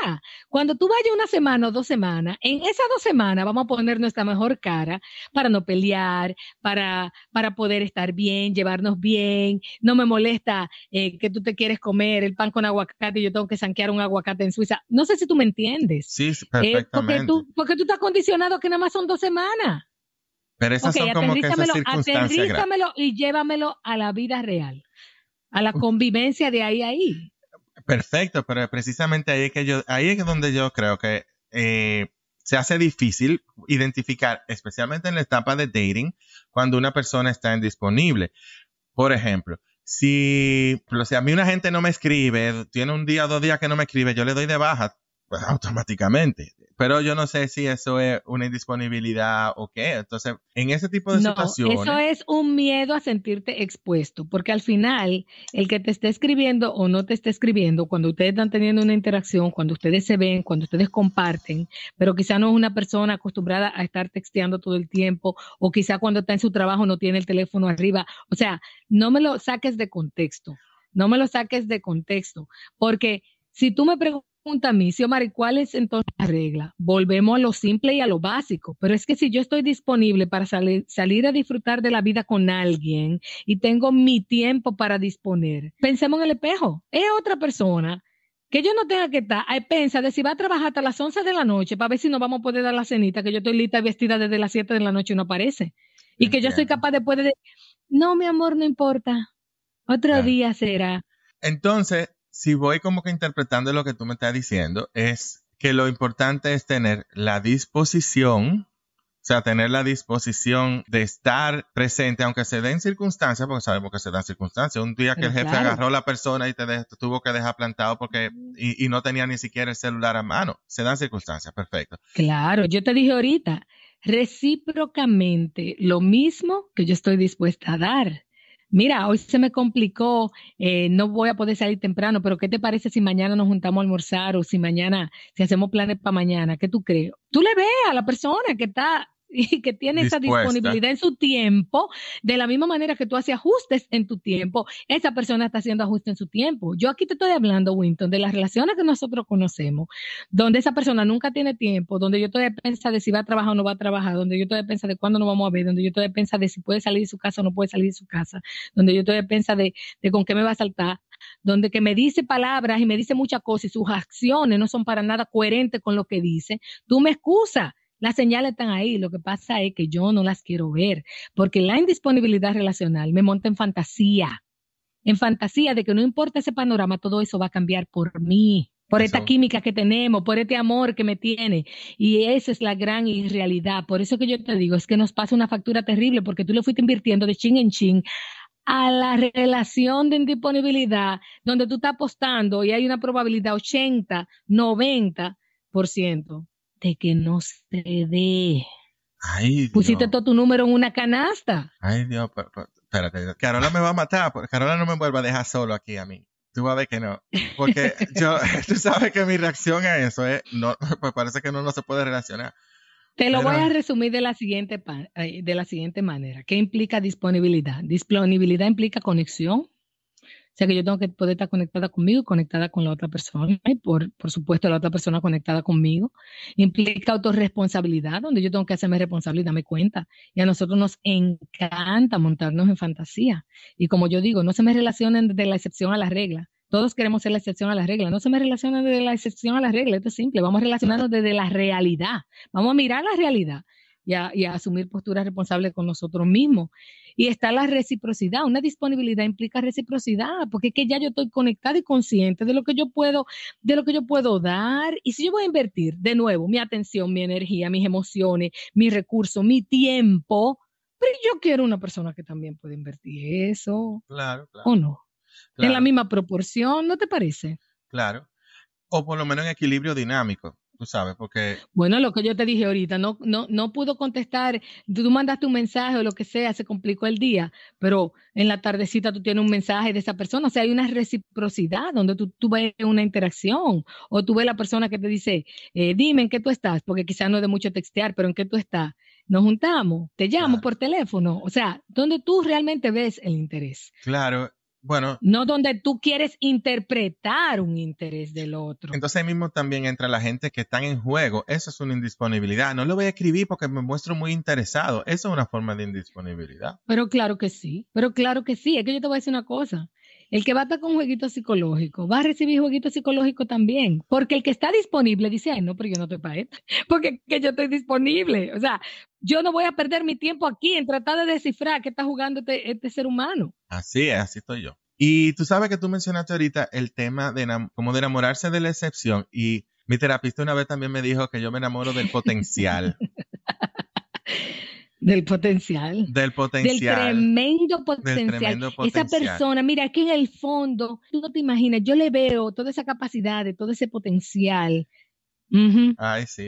Cuando tú vayas una semana o dos semanas, en esas dos semanas vamos a poner nuestra mejor cara para no pelear, para, para poder estar bien, llevarnos bien. No me molesta eh, que tú te quieres comer el pan con aguacate y yo tengo que sanquear un aguacate en Suiza. No sé si tú me entiendes. Sí, perfectamente. porque, tú, porque tú estás condicionado que nada más son dos semanas. Pero esas son como que esas circunstancias. y llévamelo a la vida real a la convivencia de ahí a ahí. Perfecto, pero precisamente ahí es que yo, ahí es donde yo creo que eh, se hace difícil identificar, especialmente en la etapa de dating, cuando una persona está indisponible. Por ejemplo, si, si a mí una gente no me escribe, tiene un día o dos días que no me escribe, yo le doy de baja pues, automáticamente. Pero yo no sé si eso es una indisponibilidad o qué. Entonces, en ese tipo de no, situaciones. Eso es un miedo a sentirte expuesto, porque al final, el que te esté escribiendo o no te esté escribiendo, cuando ustedes están teniendo una interacción, cuando ustedes se ven, cuando ustedes comparten, pero quizá no es una persona acostumbrada a estar texteando todo el tiempo, o quizá cuando está en su trabajo no tiene el teléfono arriba. O sea, no me lo saques de contexto, no me lo saques de contexto, porque si tú me preguntas, a mí, Xiomara, ¿cuál es entonces la regla? Volvemos a lo simple y a lo básico, pero es que si yo estoy disponible para salir, salir a disfrutar de la vida con alguien y tengo mi tiempo para disponer, pensemos en el espejo, es otra persona que yo no tenga que estar, hay pensa de si va a trabajar hasta las 11 de la noche para ver si nos vamos a poder dar la cenita, que yo estoy lista vestida desde las 7 de la noche y no aparece. Y que yo soy capaz después de, no, mi amor, no importa, otro día será. Entonces, si voy como que interpretando lo que tú me estás diciendo, es que lo importante es tener la disposición, o sea, tener la disposición de estar presente, aunque se den circunstancias, porque sabemos que se dan circunstancias. Un día que el jefe agarró a la persona y te, tuvo que dejar plantado porque y, y, no tenía ni siquiera el celular a mano. Se dan circunstancias, perfecto. Claro, yo te dije ahorita, recíprocamente, lo mismo que yo estoy dispuesta a dar mira, hoy se me complicó, eh, no voy a poder salir temprano, pero ¿qué te parece si mañana nos juntamos a almorzar o si mañana, si hacemos planes para mañana? ¿Qué tú crees? Tú le ves a la persona que está y que tiene esa disponibilidad en su tiempo, de la misma manera que tú haces ajustes en tu tiempo, esa persona está haciendo ajustes en su tiempo. Yo aquí te estoy hablando, Winton, de las relaciones que nosotros conocemos, donde esa persona nunca tiene tiempo, donde yo todavía piensa de si va a trabajar o no va a trabajar, donde yo todavía piensa de cuándo nos vamos a ver, donde yo todavía piensa de si puede salir de su casa o no puede salir de su casa, donde yo todavía piensa de, de con qué me va a saltar, donde que me dice palabras y me dice muchas cosas y sus acciones no son para nada coherentes con lo que dice, tú me excusas las señales están ahí, lo que pasa es que yo no las quiero ver, porque la indisponibilidad relacional me monta en fantasía, en fantasía de que no importa ese panorama, todo eso va a cambiar por mí, por esta química que tenemos, por este amor que me tiene. Y esa es la gran irrealidad. Por eso que yo te digo, es que nos pasa una factura terrible, porque tú le fuiste invirtiendo de chin en chin a la relación de indisponibilidad, donde tú estás apostando y hay una probabilidad 80, 90% de que no se dé. Ay, Pusiste todo tu número en una canasta. Ay, Dios, espérate. Carola me va a matar. Carola no me vuelva a dejar solo aquí a mí. Tú vas a ver que no. Porque yo, tú sabes que mi reacción a eso es, no, pues parece que no, no se puede relacionar. Te lo voy a resumir de la, siguiente, de la siguiente manera. ¿Qué implica disponibilidad? Disponibilidad implica conexión, sea que yo tengo que poder estar conectada conmigo, conectada con la otra persona, y por, por supuesto la otra persona conectada conmigo. Implica autorresponsabilidad, donde yo tengo que hacerme responsable y darme cuenta. Y a nosotros nos encanta montarnos en fantasía. Y como yo digo, no se me relacionen de la excepción a la regla. Todos queremos ser la excepción a la regla. No se me relacionen de la excepción a la regla. Esto es simple. Vamos a relacionarnos desde la realidad. Vamos a mirar la realidad y a, asumir posturas responsables con nosotros mismos. Y está la reciprocidad. Una disponibilidad implica reciprocidad, porque es que ya yo estoy conectada y consciente de lo que yo puedo, de lo que yo puedo dar. Y si yo voy a invertir de nuevo mi atención, mi energía, mis emociones, mi recurso, mi tiempo, pero yo quiero una persona que también pueda invertir eso. Claro, claro. ¿O no? En la misma proporción, ¿no te parece? Claro. O por lo menos en equilibrio dinámico tú sabes, porque... Bueno, lo que yo te dije ahorita, no, no, no pudo contestar, tú mandaste un mensaje o lo que sea, se complicó el día, pero en la tardecita tú tienes un mensaje de esa persona, o sea, hay una reciprocidad donde tú, tú ves una interacción, o tú ves la persona que te dice, eh, dime en qué tú estás, porque quizás no es de mucho textear, pero en qué tú estás. Nos juntamos, te llamo por teléfono, o sea, donde tú realmente ves el interés. Claro, bueno. No donde tú quieres interpretar un interés del otro. Entonces ahí mismo también entra la gente que están en juego. Eso es una indisponibilidad. No lo voy a escribir porque me muestro muy interesado. Eso es una forma de indisponibilidad. Pero claro que sí. Pero claro que sí. Es que yo te voy a decir una cosa. El que va a estar con jueguito psicológico va a recibir jueguito psicológico también. Porque el que está disponible dice, ay, no, pero yo no estoy para esto. Porque que yo estoy disponible. O sea, yo no voy a perder mi tiempo aquí en tratar de descifrar qué está jugando este, este ser humano. Así es, así estoy yo. Y tú sabes que tú mencionaste ahorita el tema de como de enamorarse de la excepción y mi terapista una vez también me dijo que yo me enamoro del potencial. Del potencial. Del potencial. Del tremendo potencial. Esa persona, mira, aquí en el fondo, tú no te imaginas, yo le veo toda esa capacidad, de todo ese potencial. Ay, sí,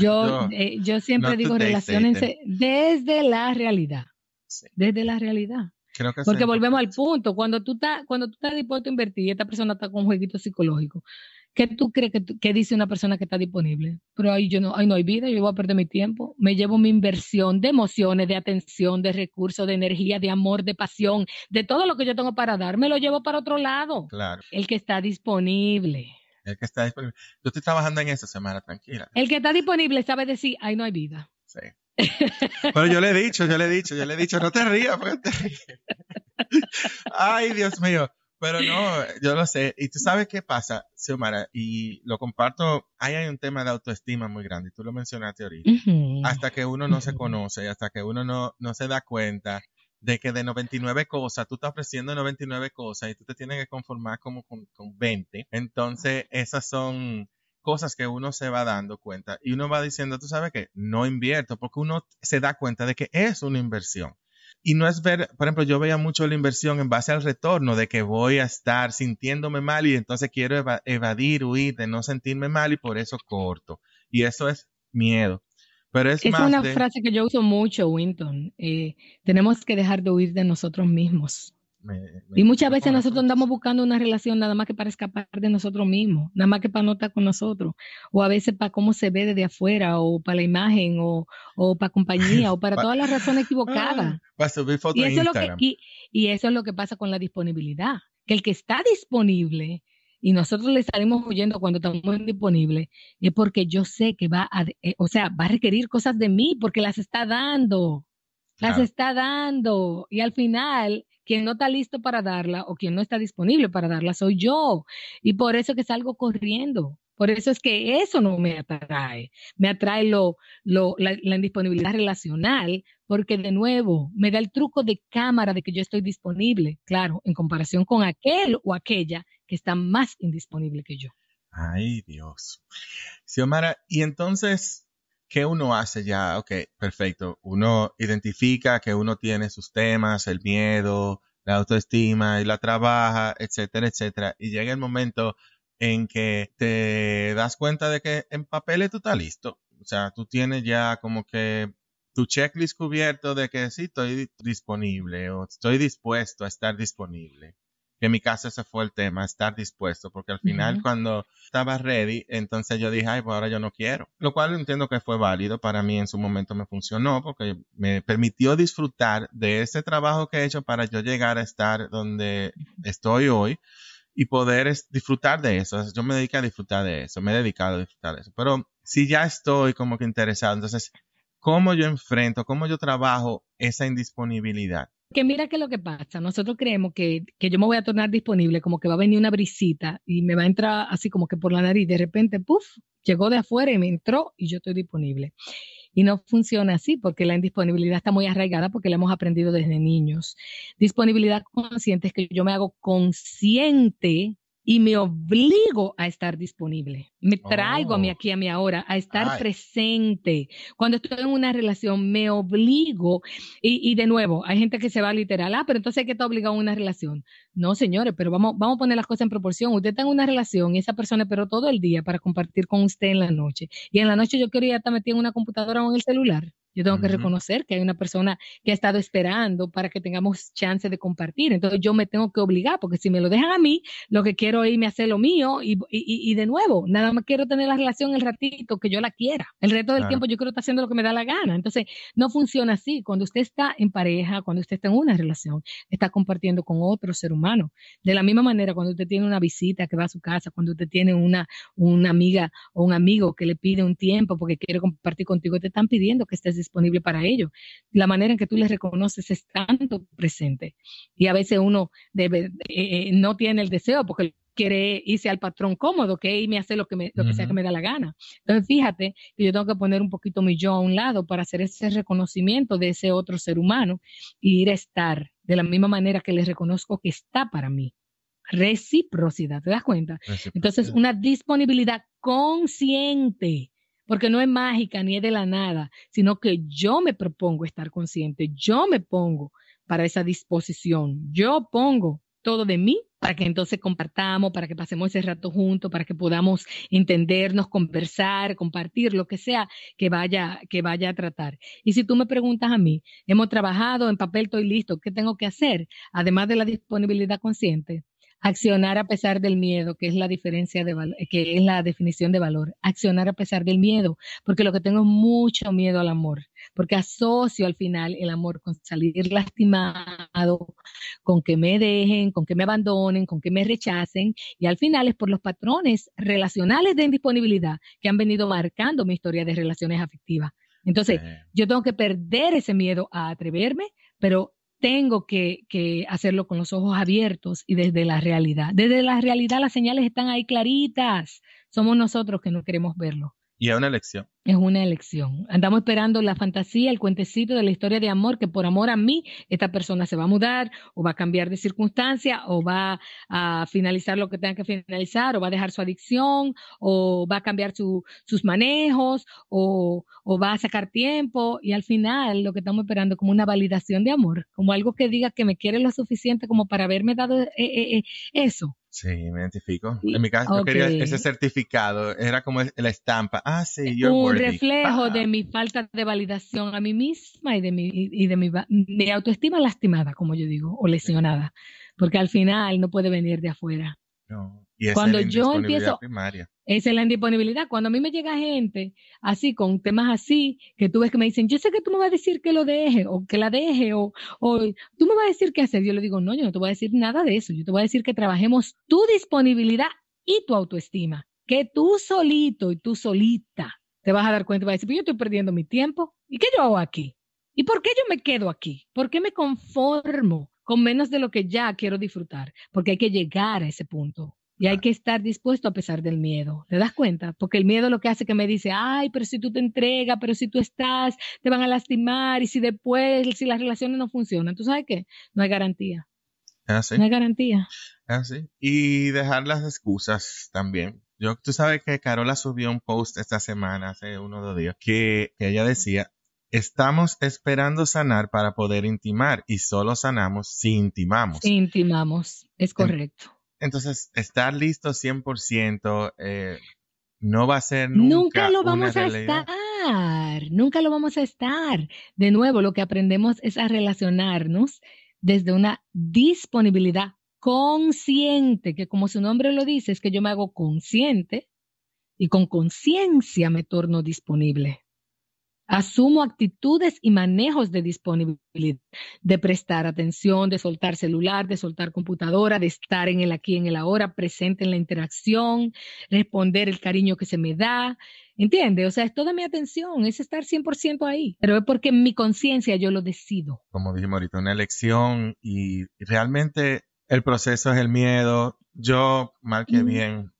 yo, yo, siempre digo relacionense desde la realidad. Desde la realidad. Porque volvemos al punto, cuando tú estás, cuando tú estás dispuesto a invertir y esta persona está con un jueguito psicológico, ¿qué tú crees que, dice una persona que está disponible? Pero ahí yo no, ahí no hay vida, yo voy a perder mi tiempo. Me llevo mi inversión de emociones, de atención, de recursos, de energía, de amor, de pasión, de todo lo que yo tengo para dar, me lo llevo para otro lado. Claro. El que está disponible. El que está disponible. Yo estoy trabajando en esa semana, tranquila. El que está disponible sabe decir, ahí no hay vida. Sí. Pero yo le he dicho, yo le he dicho, yo le he dicho, no te rías, porque te ríes. Ay, Dios mío. Pero no, yo lo sé. Y tú sabes qué pasa, Xiomara, y lo comparto, ahí hay un tema de autoestima muy grande, y tú lo mencionaste ahorita. Hasta que uno no se conoce, hasta que uno no, no se da cuenta de que de 99 cosas, tú estás ofreciendo 99 cosas y tú te tienes que conformar como con, con 20. Entonces, esas son cosas que uno se va dando cuenta y uno va diciendo, tú sabes que no invierto porque uno se da cuenta de que es una inversión. Y no es ver, por ejemplo, yo veía mucho la inversión en base al retorno de que voy a estar sintiéndome mal y entonces quiero evadir, huir de no sentirme mal y por eso corto. Y eso es miedo. Pero es, es una frase que yo uso mucho, Winton. Eh, tenemos que dejar de huir de nosotros mismos y muchas veces nosotros andamos buscando una relación nada más que para escapar de nosotros mismos, nada más que para no estar con nosotros, o a veces para cómo se ve desde afuera, o para la imagen, o, para compañía, o para todas las razones equivocadas. y, eso y, eso es lo que pasa con la disponibilidad, que el que está disponible y nosotros le salimos huyendo cuando estamos disponibles, es porque yo sé que va a, eh, o sea, va a requerir cosas de mí porque las está dando, las está dando. Y al final quien no está listo para darla o quien no está disponible para darla soy yo. Y por eso que salgo corriendo. Por eso es que eso no me atrae. Me atrae lo, lo, la, la, indisponibilidad relacional, porque de nuevo me da el truco de cámara de que yo estoy disponible, claro, en comparación con aquel o aquella que está más indisponible que yo. Ay, Dios. Xiomara, y entonces, ¿qué uno hace ya? Ok, perfecto. Uno identifica que uno tiene sus temas, el miedo, la autoestima y la trabaja, etcétera, etcétera. Y llega el momento en que te das cuenta de que en papeles tú estás listo. O sea, tú tienes ya como que tu checklist cubierto de que sí estoy disponible o estoy dispuesto a estar disponible que en mi caso ese fue el tema, estar dispuesto, porque al final cuando estaba ready, entonces yo dije, ay, pues ahora yo no quiero. Lo cual entiendo que fue válido, para mí en su momento me funcionó, porque me permitió disfrutar de ese trabajo que he hecho para yo llegar a estar donde estoy hoy y poder disfrutar de eso. Yo me dediqué a disfrutar de eso, me he dedicado a disfrutar de eso. Pero si ya estoy como que interesado, entonces, ¿cómo yo enfrento, cómo yo trabajo esa indisponibilidad? Que mira qué es lo que pasa. Nosotros creemos que, que, yo me voy a tornar disponible, como que va a venir una brisita y me va a entrar así como que por la nariz. De repente, puff, llegó de afuera y me entró y yo estoy disponible. Y no funciona así porque la indisponibilidad está muy arraigada porque la hemos aprendido desde niños. Disponibilidad consciente es que yo me hago consciente y me obligo a estar disponible. Me traigo a mí oh. aquí, a mí ahora, a estar presente. Cuando estoy en una relación, me obligo. Y, de nuevo, hay gente que se va literal, ah, pero entonces hay que estar obligado a una relación. No, señores, pero vamos, vamos a poner las cosas en proporción. Usted está en una relación y esa persona esperó todo el día para compartir con usted en la noche. Y en la noche yo quería estar metida en una computadora o en el celular. Yo tengo que reconocer que hay una persona que ha estado esperando para que tengamos chance de compartir. Entonces yo me tengo que obligar, porque si me lo dejan a mí, lo que quiero es irme a hacer lo mío y, y, y de nuevo, nada más quiero tener la relación el ratito que yo la quiera. El resto del tiempo yo quiero estar haciendo lo que me da la gana. Entonces no funciona así. Cuando usted está en pareja, cuando usted está en una relación, está compartiendo con otro ser humano. De la misma manera, cuando usted tiene una visita que va a su casa, cuando usted tiene una, una amiga o un amigo que le pide un tiempo porque quiere compartir contigo, te están pidiendo que estés disponible para ello. La manera en que tú les reconoces es tanto presente. Y a veces uno debe, eh, eh, no tiene el deseo porque quiere irse al patrón cómodo, que irme a hacer lo que, me, lo que sea que me da la gana. Entonces, fíjate que yo tengo que poner un poquito mi yo a un lado para hacer ese reconocimiento de ese otro ser humano y ir a estar de la misma manera que les reconozco que está para mí. Reciprocidad, ¿te das cuenta? Entonces, una disponibilidad consciente porque no es mágica ni es de la nada, sino que yo me propongo estar consciente, yo me pongo para esa disposición, yo pongo todo de mí para que entonces compartamos, para que pasemos ese rato juntos, para que podamos entendernos, conversar, compartir, lo que sea que vaya, que vaya a tratar. Y si tú me preguntas a mí, hemos trabajado en papel, estoy listo, ¿qué tengo que hacer? Además de la disponibilidad consciente, Accionar a pesar del miedo, que es la diferencia de que es la definición de valor. Accionar a pesar del miedo, porque lo que tengo es mucho miedo al amor, porque asocio al final el amor con salir lastimado, con que me dejen, con que me abandonen, con que me rechacen, y al final es por los patrones relacionales de indisponibilidad que han venido marcando mi historia de relaciones afectivas. Entonces, yo tengo que perder ese miedo a atreverme, pero tengo que, hacerlo con los ojos abiertos y desde la realidad. Desde la realidad las señales están ahí claritas. Somos nosotros que no queremos verlo. Y es una elección. Es una elección. Andamos esperando la fantasía, el cuentecito de la historia de amor, que por amor a mí, esta persona se va a mudar, o va a cambiar de circunstancia, o va a finalizar lo que tenga que finalizar, o va a dejar su adicción, o va a cambiar sus manejos, o, va a sacar tiempo. Y al final, lo que estamos esperando como una validación de amor, como algo que diga que me quiere lo suficiente como para haberme dado eh, eh, eh, eso. Sí, me identifico. En mi caso, yo quería ese certificado. Era como la estampa. Ah, sí, you're Un reflejo de mi falta de validación a mí misma y de mi, y de mi, mi autoestima lastimada, como yo digo, o lesionada. Porque al final no puede venir de afuera. No. Y Cuando yo empiezo, primaria. esa es la indisponibilidad. Cuando a mí me llega gente así, con temas así, que tú ves que me dicen, yo sé que tú me vas a decir que lo deje, o que la deje, o, o tú me vas a decir qué hacer. Yo le digo, no, yo no te voy a decir nada de eso. Yo te voy a decir que trabajemos tu disponibilidad y tu autoestima. Que tú solito y tú solita te vas a dar cuenta y vas a decir, yo estoy perdiendo mi tiempo. ¿Y qué yo hago aquí? ¿Y por qué yo me quedo aquí? ¿Por qué me conformo con menos de lo que ya quiero disfrutar? Porque hay que llegar a ese punto. Y hay que estar dispuesto a pesar del miedo. ¿Te das cuenta? Porque el miedo lo que hace que me dice, ay, pero si tú te entregas, pero si tú estás, te van a lastimar y si después, si las relaciones no funcionan, ¿tú sabes qué? No hay garantía. Ah, sí. No hay garantía. Ah, sí. Y dejar las excusas también. Yo, tú sabes que Carola subió un post esta semana, hace uno o dos días, que, que ella decía, estamos esperando sanar para poder intimar y solo sanamos si intimamos. Si intimamos, es correcto. Entonces, estar listo 100% eh, no va a ser nunca. Nunca lo vamos a estar, nunca lo vamos a estar. De nuevo, lo que aprendemos es a relacionarnos desde una disponibilidad consciente, que como su nombre lo dice, es que yo me hago consciente y con conciencia me torno disponible. Asumo actitudes y manejos de disponibilidad, de prestar atención, de soltar celular, de soltar computadora, de estar en el aquí, en el ahora, presente en la interacción, responder el cariño que se me da. ¿Entiende? O sea, es toda mi atención, es estar 100% ahí, pero es porque en mi conciencia yo lo decido. Como dijimos ahorita, una elección y realmente el proceso es el miedo. Yo, mal que bien,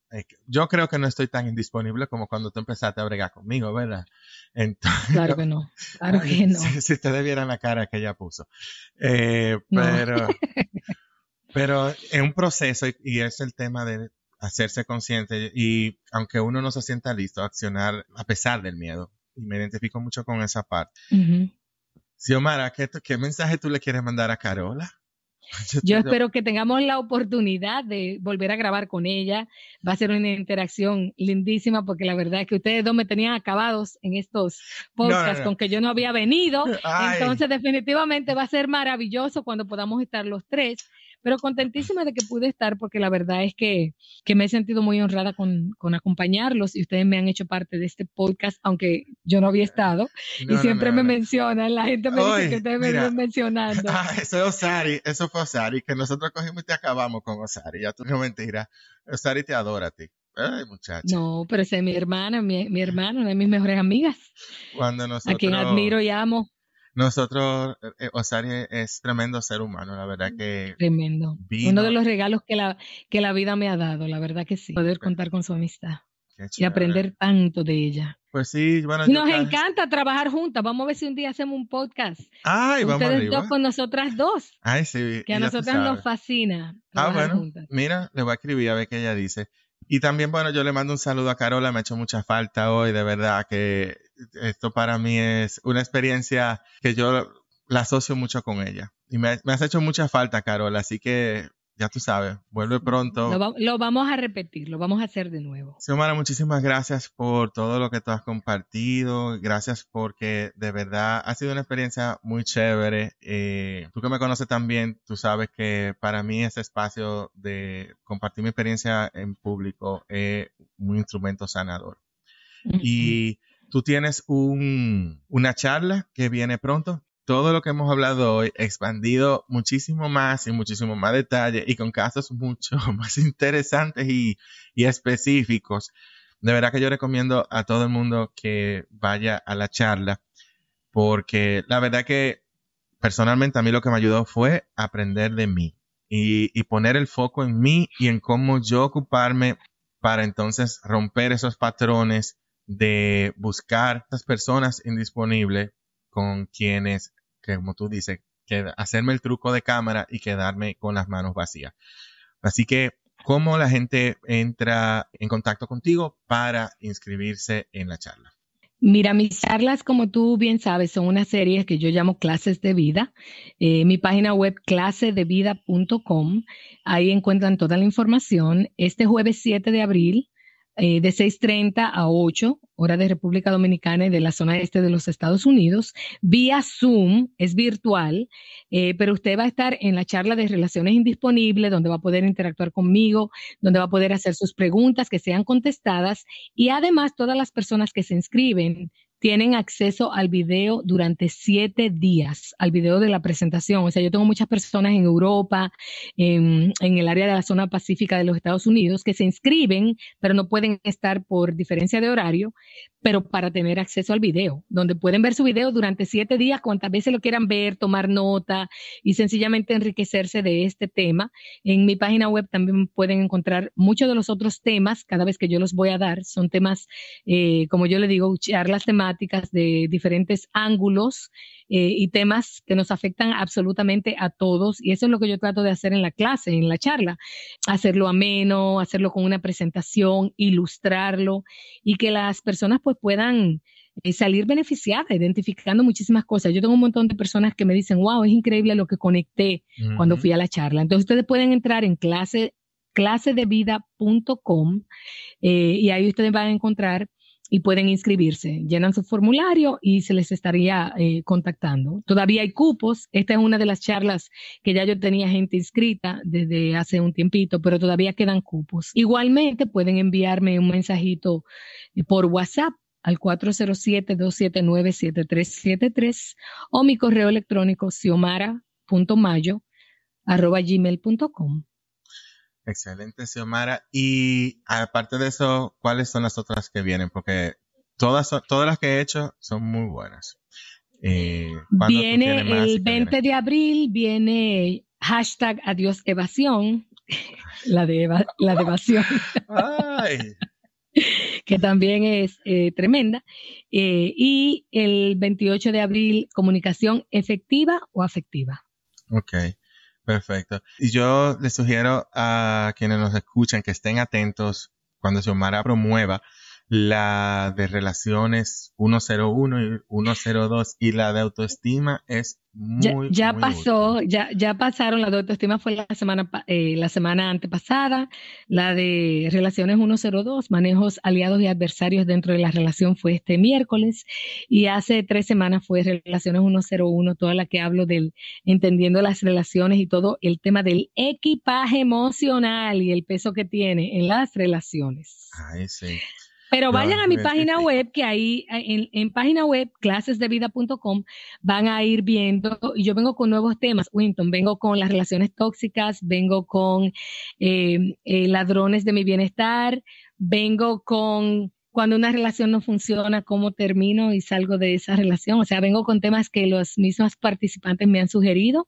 yo creo que no estoy tan indisponible como cuando tú empezaste a bregar conmigo, ¿verdad? claro que no, claro que no. Si, ustedes vieran la cara que ella puso. Eh, pero, pero es un proceso y, es el tema de hacerse consciente y aunque uno no se sienta listo, accionar a pesar del miedo. Y me identifico mucho con esa parte. Xiomara, ¿qué, ¿qué mensaje tú le quieres mandar a Carola? Yo espero que tengamos la oportunidad de volver a grabar con ella. Va a ser una interacción lindísima porque la verdad es que ustedes dos me tenían acabados en estos podcasts con que yo no había venido. Entonces definitivamente va a ser maravilloso cuando podamos estar los tres pero contentísima de que pude estar porque la verdad es que, que me he sentido muy honrada con, con, acompañarlos y ustedes me han hecho parte de este podcast, aunque yo no había estado y siempre me mencionan, la gente me dice que ustedes me están mencionando. Ah, eso es Osari, eso fue Osari, que nosotros cogimos y te acabamos con Osari, ya tú no mentira, Osari te adora a ti. Ay, muchacha. No, pero es mi hermana, mi, mi hermana, una de mis mejores amigas. Cuando nosotros... A quien admiro y amo. Nosotros, eh, eh, Osari es tremendo ser humano, la verdad que... Tremendo. Uno de los regalos que la, que la vida me ha dado, la verdad que sí. Poder contar con su amistad. Y aprender tanto de ella. Pues sí, bueno. Nos encanta trabajar juntas. Vamos a ver si un día hacemos un podcast. Ay, vamos Ustedes dos con nosotras dos. Ay, sí. Que a nosotras nos fascina. Ah, bueno. Mira, le voy a escribir a ver qué ella dice. Y también, bueno, yo le mando un saludo a Carola, me ha hecho mucha falta hoy, de verdad que esto para mí es una experiencia que yo la asocio mucho con ella. Y me, has hecho mucha falta, Carola, así que ya tú sabes, vuelve pronto. Lo, vamos a repetir, lo vamos a hacer de nuevo. Xiomara, muchísimas gracias por todo lo que tú has compartido. Gracias porque de verdad ha sido una experiencia muy chévere. Eh, tú que me conoces también, tú sabes que para mí ese espacio de compartir mi experiencia en público es un instrumento sanador. Y tú tienes un, una charla que viene pronto todo lo que hemos hablado hoy expandido muchísimo más y muchísimo más detalle y con casos mucho más interesantes y, específicos. De verdad que yo recomiendo a todo el mundo que vaya a la charla porque la verdad que personalmente a mí lo que me ayudó fue aprender de mí y poner el foco en mí y en cómo yo ocuparme para entonces romper esos patrones de buscar esas personas indisponibles con quienes que como tú dices, hacerme el truco de cámara y quedarme con las manos vacías. Así que, ¿cómo la gente entra en contacto contigo para inscribirse en la charla? Mira, mis charlas, como tú bien sabes, son una serie que yo llamo clases de vida. Eh, mi página web clasedevida.com, ahí encuentran toda la información. Este jueves 7 de abril eh, de 6.30 a 8, hora de República Dominicana y de la zona este de los Estados Unidos, vía Zoom, es virtual, eh, pero usted va a estar en la charla de relaciones indisponibles, donde va a poder interactuar conmigo, donde va a poder hacer sus preguntas que sean contestadas y además todas las personas que se inscriben tienen acceso al video durante siete días, al video de la presentación. O sea, yo tengo muchas personas en Europa, en, el área de la zona pacífica de los Estados Unidos, que se inscriben, pero no pueden estar por diferencia de horario, pero para tener acceso al video, donde pueden ver su video durante siete días, cuantas veces lo quieran ver, tomar nota y sencillamente enriquecerse de este tema. En mi página web también pueden encontrar muchos de los otros temas, cada vez que yo los voy a dar, son temas, eh, como yo le digo, charlas temáticas de diferentes ángulos eh, y temas que nos afectan absolutamente a todos. Y eso es lo que yo trato de hacer en la clase, en la charla, hacerlo ameno, hacerlo con una presentación, ilustrarlo y que las personas pues puedan eh, salir beneficiadas, identificando muchísimas cosas. Yo tengo un montón de personas que me dicen, wow, es increíble lo que conecté cuando fui a la charla. Entonces ustedes pueden entrar en clase clasedevida.com eh, y ahí ustedes van a encontrar y pueden inscribirse. Llenan su formulario y se les estaría eh, contactando. Todavía hay cupos. Esta es una de las charlas que ya yo tenía gente inscrita desde hace un tiempito, pero todavía quedan cupos. Igualmente pueden enviarme un mensajito eh, por WhatsApp al 407-279-7373 o mi correo electrónico xiomara.mayo.gmail.com. Excelente, Xiomara. Y aparte de eso, ¿cuáles son las otras que vienen? Porque todas, todas las que he hecho son muy buenas. Eh, viene el 20 de abril, viene hashtag adiós evasión, la de, la de evasión. que también es eh, tremenda. Eh, y el 28 de abril, comunicación efectiva o afectiva. Ok. Perfecto. Y yo les sugiero a quienes nos escuchan que estén atentos cuando Xiomara promueva la de relaciones 101 y 102 y la de autoestima es muy ya, pasó ya ya pasaron la de autoestima fue la semana eh, la semana antepasada la de relaciones 102 manejos aliados y adversarios dentro de la relación fue este miércoles y hace tres semanas fue relaciones 101 toda la que hablo del entendiendo las relaciones y todo el tema del equipaje emocional y el peso que tiene en las relaciones Ay, sí. Pero vayan a mi página web, que ahí en, en, página web, clasesdevida.com, van a ir viendo, y yo vengo con nuevos temas, Winton, vengo con las relaciones tóxicas, vengo con eh, eh, ladrones de mi bienestar, vengo con cuando una relación no funciona, cómo termino y salgo de esa relación. O sea, vengo con temas que los mismos participantes me han sugerido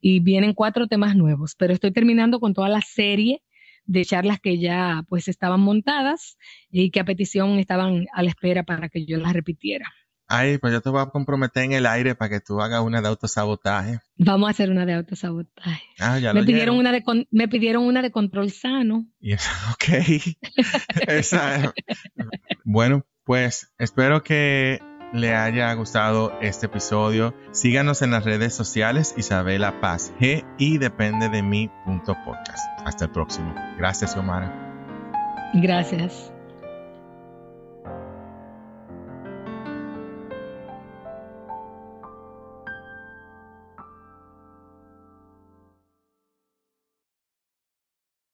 y vienen cuatro temas nuevos, pero estoy terminando con toda la serie de charlas que ya pues estaban montadas y que a petición estaban a la espera para que yo las repitiera. Ay, pues yo te voy a comprometer en el aire para que tú hagas una de autosabotaje. Vamos a hacer una de autosabotaje. Ah, ya me pidieron una de me pidieron una de control sano. ok. bueno, pues espero que le haya gustado este episodio. Síganos en las redes sociales Isabela Paz G y depende de. Hasta el próximo. Gracias, Xiomara. Gracias.